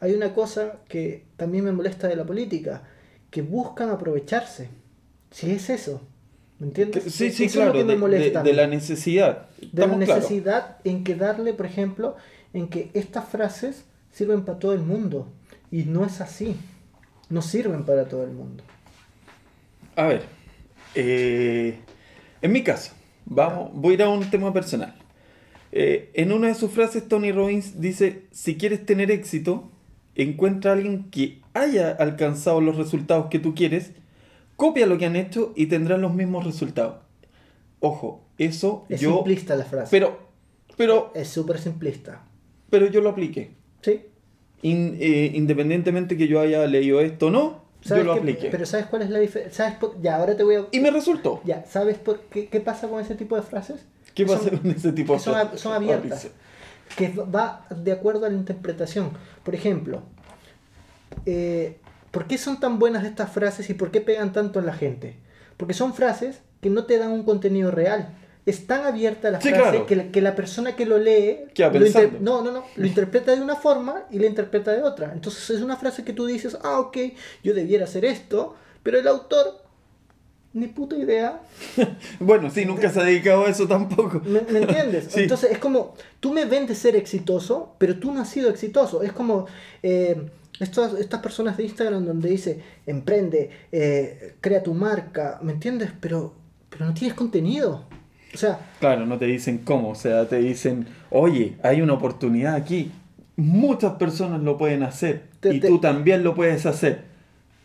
hay una cosa que también me molesta de la política, que buscan aprovecharse. Si es eso, ¿me entiendes? Que- Sí, Eso sí, es claro, lo que me de, molesta. de- la necesidad. de la necesidad en que darle, por ejemplo, en que estas frases sirven para todo el mundo. Y no es así. No sirven para todo el mundo. A ver, eh, en mi caso, vamos, voy a ir a un tema personal. Eh, en una de sus frases, Tony Robbins dice, si quieres tener éxito, encuentra a alguien que haya alcanzado los resultados que tú quieres, copia lo que han hecho y tendrás los mismos resultados. Ojo, eso Es yo... simplista la frase. Pero, pero, es súper simplista. pero yo lo apliqué. ¿Sí? In- eh, independientemente que yo haya leído esto o no, yo ¿Sabes lo qué? apliqué. Pero ¿sabes cuál es la diferencia? ¿Sabes por- Ya, ahora te voy a... Y me resultó. Ya, ¿sabes por qué, qué pasa con ese tipo de frases? ¿Qué Que pasa son- con ese tipo que de son, frases? son abiertas. Que va de acuerdo a la interpretación. Por ejemplo, eh, ¿por qué son tan buenas estas frases y por qué pegan tanto en la gente? Porque son frases que no te dan un contenido real. Es tan abierta la Sí, frase claro. que, la, que la persona que lo lee lo inter- no, no, no, lo interpreta de una forma y la interpreta de otra. Entonces es una frase que tú dices, ah, ok, yo debiera hacer esto, pero el autor, ni puta idea, [LAUGHS] Bueno, sí, nunca se ha dedicado a eso tampoco. ¿Me, me entiendes? [LAUGHS] Sí. Entonces es como, tú me vendes ser exitoso, pero tú no has sido exitoso. Es como eh, estas, estas personas de Instagram donde dice, emprende, eh, crea tu marca, ¿me entiendes? Pero, pero no tienes contenido. O sea, Claro, no te dicen cómo, o sea, te dicen, oye, hay una oportunidad aquí. Muchas personas lo pueden hacer Te- y te- tú también lo puedes hacer.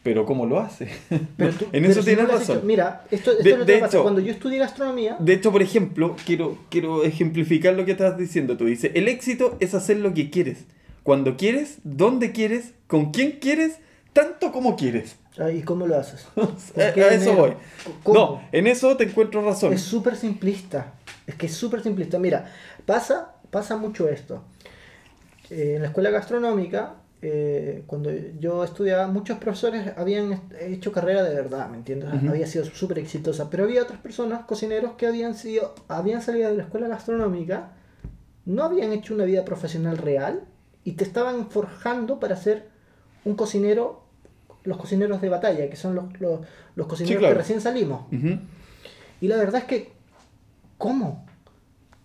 Pero ¿cómo lo haces? en pero eso si tienes no razón. hecho- mira, esto, esto De- es lo de que pasa. hecho- Cuando yo estudié gastronomía, De hecho, por ejemplo, quiero, quiero ejemplificar lo que estás diciendo. Tú dices, el éxito es hacer lo que quieres. Cuando quieres, dónde quieres, con quién quieres, tanto como quieres. ah, ¿y cómo lo haces? [LAUGHS] A, ¿Con qué a eso voy. ¿Cómo? No, en eso te encuentro razón. Es súper simplista. Es que es súper simplista. Mira, pasa, pasa mucho esto. Eh, en la escuela gastronómica, eh, cuando yo estudiaba, muchos profesores habían hecho carrera de verdad, ¿me entiendes? Había sido súper exitosa. Pero había otras personas, cocineros, que habían, sido, habían salido de la escuela gastronómica, no habían hecho una vida profesional real y te estaban forjando para ser un cocinero, los cocineros de batalla, que son los, los, los cocineros claro. que recién salimos. Y la verdad es que, ¿cómo?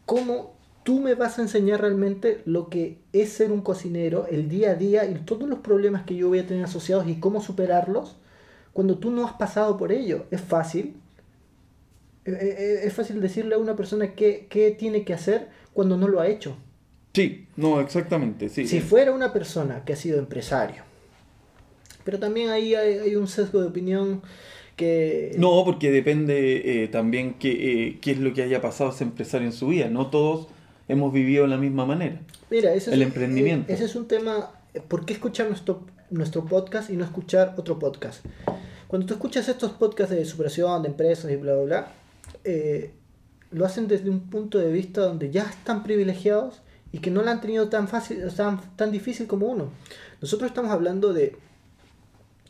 ¿Cómo tú me vas a enseñar realmente lo que es ser un cocinero, el día a día y todos los problemas que yo voy a tener asociados y cómo superarlos cuando tú no has pasado por ello? ¿Es fácil? Eh, eh, Es fácil decirle a una persona qué, qué tiene que hacer cuando no lo ha hecho. Sí, no, exactamente, sí. Si fuera una persona que ha sido empresario, pero también ahí hay, hay un sesgo de opinión que... No, porque depende eh, también qué, eh, qué es lo que haya pasado ese empresario en su vida. No todos hemos vivido de la misma manera. Mira, ese El es, emprendimiento. eh, Ese es un tema. eh, ¿Por qué escuchar nuestro, nuestro podcast y no escuchar otro podcast? Cuando tú escuchas estos podcasts de superación, de empresas y bla, bla, bla, eh, lo hacen desde un punto de vista donde ya están privilegiados y que no la han tenido tan fácil, tan, tan difícil como uno. Nosotros estamos hablando de,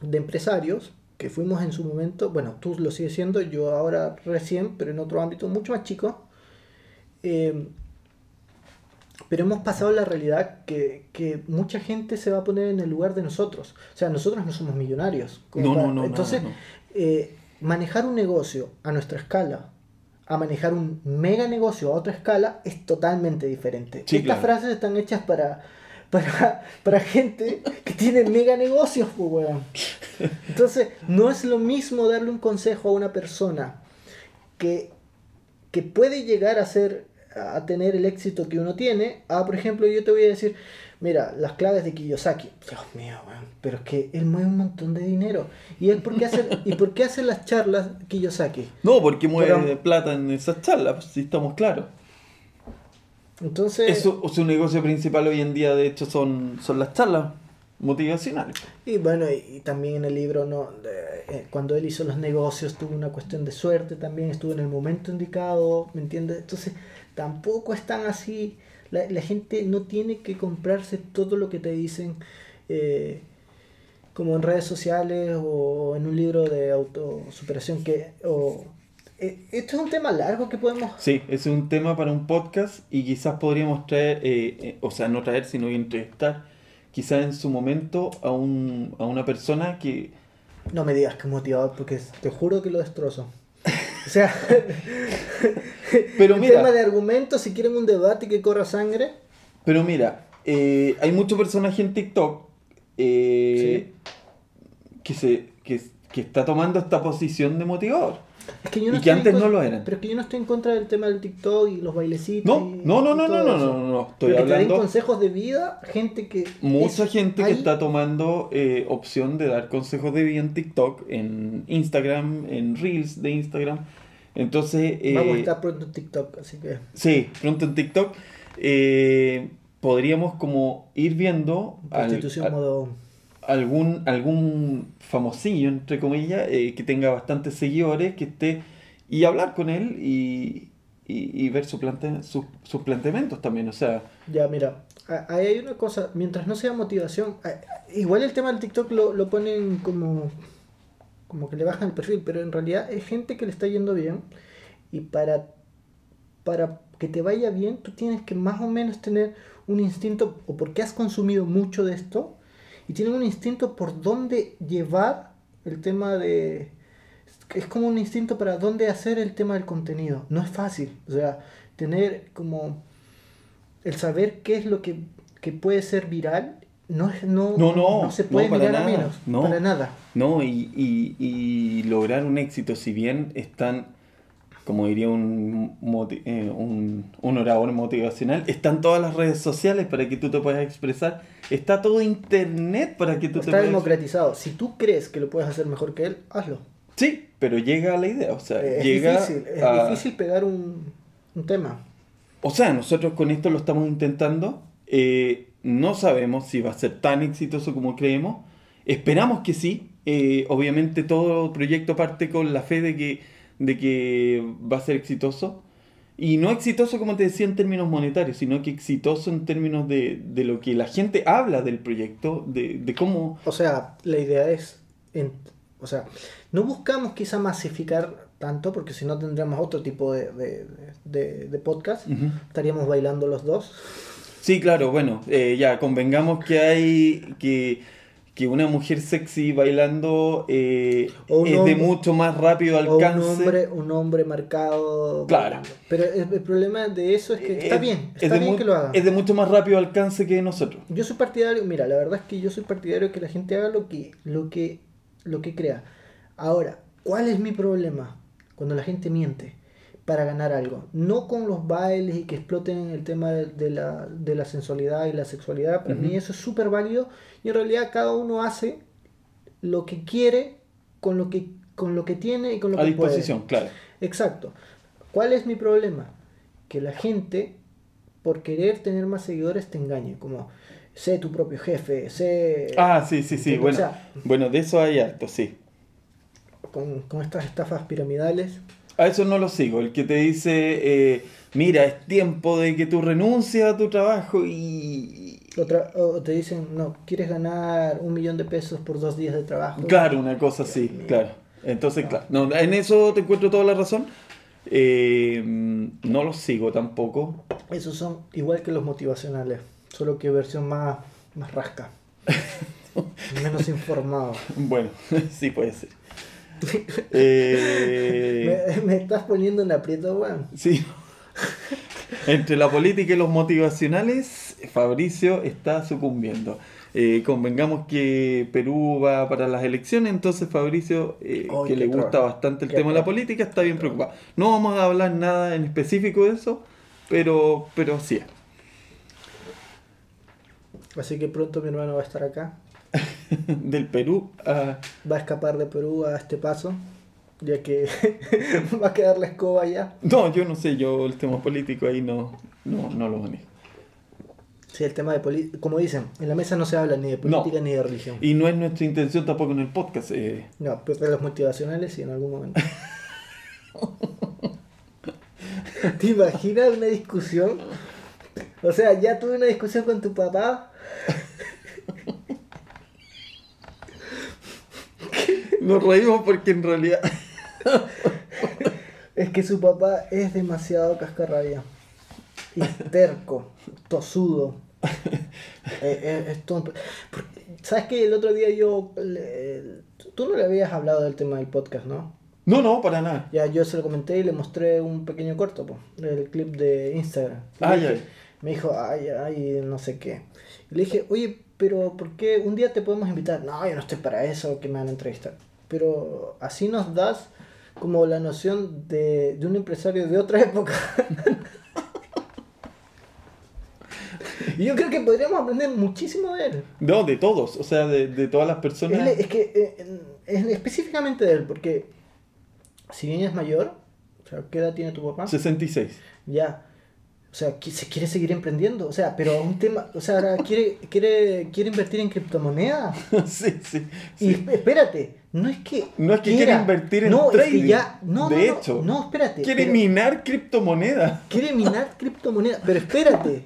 de empresarios que fuimos en su momento, bueno, tú lo sigues siendo, yo ahora recién, pero en otro ámbito mucho más chico. eh, pero hemos pasado la realidad que, que mucha gente se va a poner en el lugar de nosotros. O sea, nosotros no somos millonarios. No, no, no, Entonces, eh, manejar un negocio a nuestra escala, a manejar un mega negocio a otra escala, es totalmente diferente. Sí, Estas claro. frases están hechas para, para, para gente que tiene mega negocios, pues, weón. Entonces, no es lo mismo darle un consejo a una persona que, que puede llegar a ser a tener el éxito que uno tiene. Ah, por ejemplo, yo te voy a decir, mira, las claves de Kiyosaki. Dios mío, weón, pero es que él mueve un montón de dinero. ¿Y él por qué hace, [LAUGHS] ¿y por qué hace las charlas Kiyosaki? No, porque mueve Pero- plata en esas charlas, si estamos claros. Entonces, Eso, su negocio principal hoy en día, de hecho, son, son las charlas motivacionales. y bueno, y, y también en el libro, no eh, cuando él hizo los negocios, tuvo una cuestión de suerte también, estuvo en el momento indicado, ¿me entiendes? Entonces, tampoco es tan así. La, la gente no tiene que comprarse todo lo que te dicen. eh, como en redes sociales o en un libro de autosuperación que o eh, esto es un tema largo que podemos Sí, es un tema para un podcast y quizás podríamos traer, eh, eh, o sea, no traer, sino entrevistar, quizás en su momento a, un, a una persona que... no me digas que motivador porque te juro que lo destrozo o sea [LAUGHS] Pero el mira, tema de argumentos si quieren un debate que corra sangre. Pero mira, eh, hay muchos personajes en TikTok eh, que, se, que, que está tomando esta posición de motivador. Es que yo Y que antes no lo eran. pero es que yo no estoy en contra del tema del TikTok y los bailecitos No, y- no, no, y no, no, no, no, no, no, estoy Pero que te den hablando... consejos de vida gente que Mucha es- gente que está tomando eh, opción de dar consejos de vida en TikTok, en Instagram, en Reels de Instagram. Entonces, eh, vamos a estar pronto en TikTok así que sí, pronto en TikTok, eh, podríamos como ir viendo al- Constitución al- modo algún, algún famosillo, entre comillas, eh, que tenga bastantes seguidores, que esté y hablar con él y, y, ver su plante, sus- planteamientos también. O sea, Ya, mira, ahí hay una cosa, mientras no sea motivación, igual el tema del TikTok lo, lo ponen como, como que le bajan el perfil, pero en realidad es gente que le está yendo bien y para, para que te vaya bien tú tienes que más o menos tener un instinto, o porque has consumido mucho de esto, y tienes un instinto por dónde llevar el tema de... Es como un instinto para dónde hacer el tema del contenido. No es fácil. O sea, tener como el saber qué es lo que, que puede ser viral no, es, no, No, no, se puede no, para mirar a nada, menos. no. Para nada. No, y, y, y lograr un éxito, si bien están, como diría un, moti- eh, un, un orador motivacional, están todas las redes sociales para que tú te puedas expresar, está todo internet para que tú te Está puedas... democratizado. Si tú crees que lo puedes hacer mejor que él, hazlo. Sí, pero llega a la idea, o sea, Eh, es llega difícil, es a- difícil pegar un, un tema. O sea, nosotros con esto lo estamos intentando. eh, no sabemos si va a ser tan exitoso como creemos. Esperamos que sí. eh, obviamente todo proyecto parte con la fe de que, de que va a ser exitoso. Y no exitoso, como te decía, en términos monetarios, sino que exitoso en términos de, de lo que la gente habla del proyecto, de, de cómo... O sea, la idea es, en- o sea, no buscamos quizá masificar tanto, porque si no tendríamos otro tipo de, de, podcast. Estaríamos bailando los dos. Sí, claro, bueno, eh, ya convengamos que hay que, que una mujer sexy bailando eh, es de mucho más rápido O un alcance. hombre, un hombre marcado. Claro. Pero el, el problema de eso es que está Es- bien, es está de bien que lo haga. Es de mucho más rápido alcance que nosotros. Yo soy partidario, mira, la verdad es que yo soy partidario de que la gente haga lo que, lo que, lo que crea. Ahora, ¿cuál es mi problema? Cuando la gente miente para ganar algo. No con los bailes y que exploten el tema de, la, de la sensualidad y la sexualidad. Para Ujú. mí eso es súper válido. Y en realidad cada uno hace lo que quiere con lo que, con lo que tiene y con lo A que puede. disposición, claro. Exacto. ¿Cuál es mi problema? Que la gente, por querer tener más seguidores, te engañe. Como, sé tu propio jefe, sé... Ah, sí, sí, sí. Bueno, sea- bueno, de eso hay harto, sí. Con, con estas estafas piramidales. A eso no lo sigo. El que te dice, eh, mira, es tiempo de que tú renuncies a tu trabajo y... Otra, o te dicen, no, quieres ganar un millón de pesos por dos días de trabajo. Claro, una cosa así, claro. Entonces, claro, no, en eso te encuentro toda la razón. Eh, no los sigo tampoco. Esos son igual que los motivacionales, solo que versión más, más rasca. [LAUGHS] Menos informado. Bueno, [LAUGHS] sí puede ser. Eh, [LAUGHS] Me, me estás poniendo en aprieto, weón. sí. Entre la política y los motivacionales, Fabricio está sucumbiendo. Eh, convengamos que Perú va para las elecciones, entonces Fabricio, eh, que le gusta trabajo. bastante el Qué tema de la política, está bien preocupado. No vamos a hablar nada en específico de eso, pero, pero sí. Así que pronto mi hermano va a estar acá. [LAUGHS] Del Perú a... Va a escapar de Perú a este paso, ya que [LAUGHS] va a quedar la escoba allá. No, yo no sé, yo el tema político ahí no, no, no lo manejo. Sí, el tema de política, como dicen, en la mesa no se habla ni de política No. ni de religión. Y no es nuestra intención tampoco en el podcast. eh, No, pero de los motivacionales sí en algún momento. [LAUGHS] ¿Te imaginas una discusión? O sea, ya tuve una discusión con tu papá. Nos reímos porque en realidad... [LAUGHS] Es que su papá es demasiado cascarrabia. Y terco, tosudo. [LAUGHS] Eh, eh, porque- ¿Sabes que el otro día yo... le- Tú no le habías hablado del tema del podcast, ¿no? No, no, para nada. Ya yo se lo comenté y le mostré un pequeño corto, po, del clip de Instagram. Y Ah, le ya. dije- Me dijo, ay, ay, no sé qué. Y le dije, oye, pero ¿por qué un día te podemos invitar? No, yo no estoy para eso, que me van a entrevistar. Pero así nos das como la noción de, de un empresario de otra época. [LAUGHS] y yo creo que podríamos aprender muchísimo de él. No, de todos, o sea, de, de todas las personas. Él- es que eh, es específicamente de él, porque si bien es mayor, o sea, ¿qué edad tiene tu papá? 66. Ya. O sea, se quiere seguir emprendiendo. O sea, pero un tema. O sea, ahora quiere, quiere, quiere invertir en criptomonedas. [LAUGHS] sí, sí. Y sí. espérate, no es que. No es que quiera invertir en no, Es trading. que ya, no, de no, hecho, no, espérate. quiere pero- minar criptomonedas. Quiere minar criptomonedas. Pero espérate.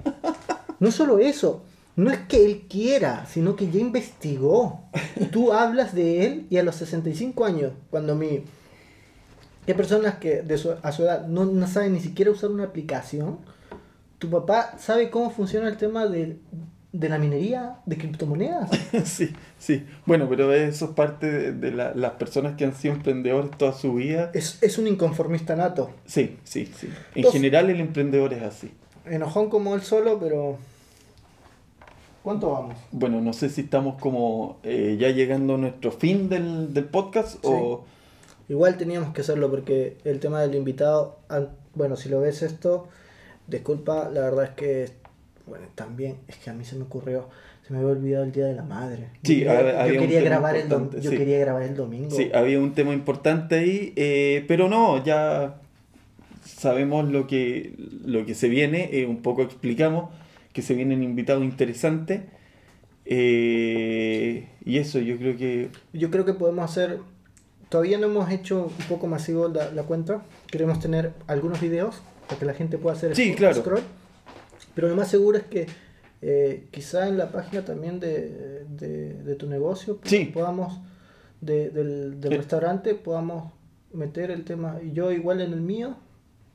No solo eso. No es que él quiera, sino que ya investigó. Tú hablas de él y a los 65 años, cuando mi... Hay personas que de su- a su edad no, no saben ni siquiera usar una aplicación. Tu papá sabe cómo funciona el tema de, de la minería de criptomonedas. [LAUGHS] sí, sí. Bueno, pero eso es parte de, de la- las personas que han sido emprendedores toda su vida. Es, es un inconformista nato. Sí, sí, sí. En Entonces- general el emprendedor es así. Enojón como él solo, pero... ¿Cuánto vamos? Bueno, no sé si estamos como eh, ya llegando a nuestro fin del, del podcast o... Igual teníamos que hacerlo porque el tema del invitado, bueno, si lo ves esto, disculpa, la verdad es que, bueno, también es que a mí se me ocurrió, se me había olvidado el Día de la Madre. Sí, yo había- quería, yo había quería tema grabar el dom- importante, yo sí. quería grabar el domingo. Sí, había un tema importante ahí, eh, pero no, ya sabemos lo que, lo que se viene, eh, un poco explicamos que se vienen invitados interesantes. eh, y eso, yo creo que Yo creo que podemos hacer, todavía no hemos hecho un poco masivo la, la cuenta, queremos tener algunos videos para que la gente pueda hacer Sí, sc- claro. Pero lo más seguro es que eh, quizá en la página también de, de, de tu negocio Sí. podamos, de- del, del restaurante, podamos meter el tema, y yo igual en el mío,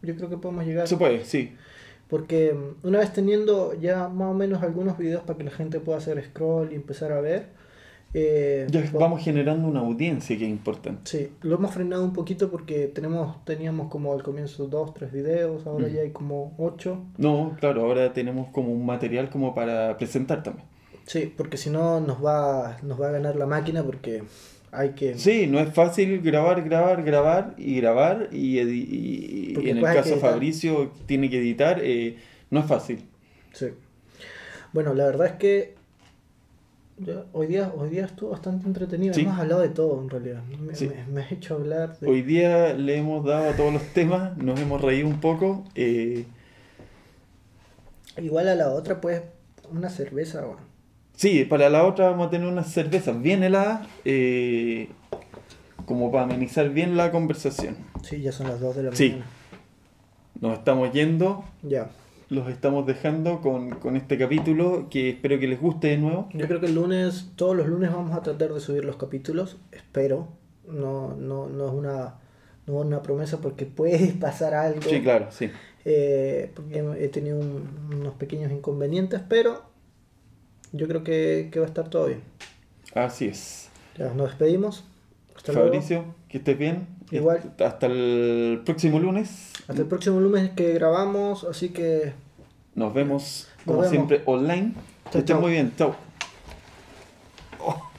yo creo que podemos llegar, se puede, sí. porque mm, una vez teniendo ya más o menos algunos videos para que la gente pueda hacer scroll y empezar a ver, eh, Ya vamos generando una audiencia que es importante. Sí, lo hemos frenado un poquito porque tenemos, teníamos como al comienzo dos, tres videos, ahora Mm. ya hay como ocho. No, claro, ahora tenemos como un material como para presentar también. Sí, porque si no nos va, nos va a ganar la máquina porque hay que... Sí, no es fácil grabar, grabar, grabar y grabar y, en el caso editar. Fabricio tiene que editar, eh, no es fácil. Sí. Bueno, la verdad es que hoy día hoy día estuvo bastante entretenido. Sí. Hemos hablado de todo en realidad. Me, Sí. me- me has hecho hablar de... Hoy día le hemos dado a todos los temas, nos hemos reído un poco. eh, Igual a la otra pues una cerveza. bueno. sí, para la otra vamos a tener unas cervezas bien heladas, eh, como para amenizar bien la conversación. Sí, ya son las dos de la Sí. mañana. Nos estamos yendo, Ya. Los estamos dejando con, con este capítulo que espero que les guste de nuevo. Yo creo que el lunes, todos los lunes vamos a tratar de subir los capítulos, espero. No, no, no es una, no es una promesa porque [LAUGHS] puede pasar algo. Sí, claro, sí. eh, porque he tenido un- unos pequeños inconvenientes, pero yo creo que, que va a estar todo bien. Así es. Ya, nos despedimos. Hasta luego. Fabricio, que estés bien. Igual. Hasta el próximo lunes. Hasta el próximo lunes que grabamos, así que Nos vemos, como vemos. siempre, online. Chao, Que estén muy bien. Chao. Oh.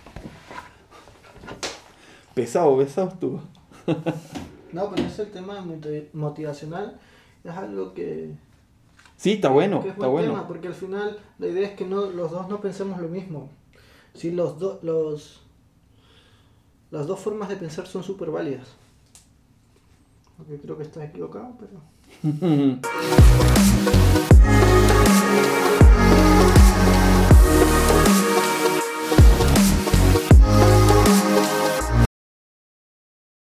Pesado, pesado estuvo. No, pero ese el tema moti- motivacional es algo que, Sí, está bueno, Que es está buen bueno. tema, porque al final la idea es que no, los dos no pensemos lo mismo. Sí, los dos, los, las dos formas de pensar son súper válidas. Aunque creo que estás equivocado, pero... [LAUGHS]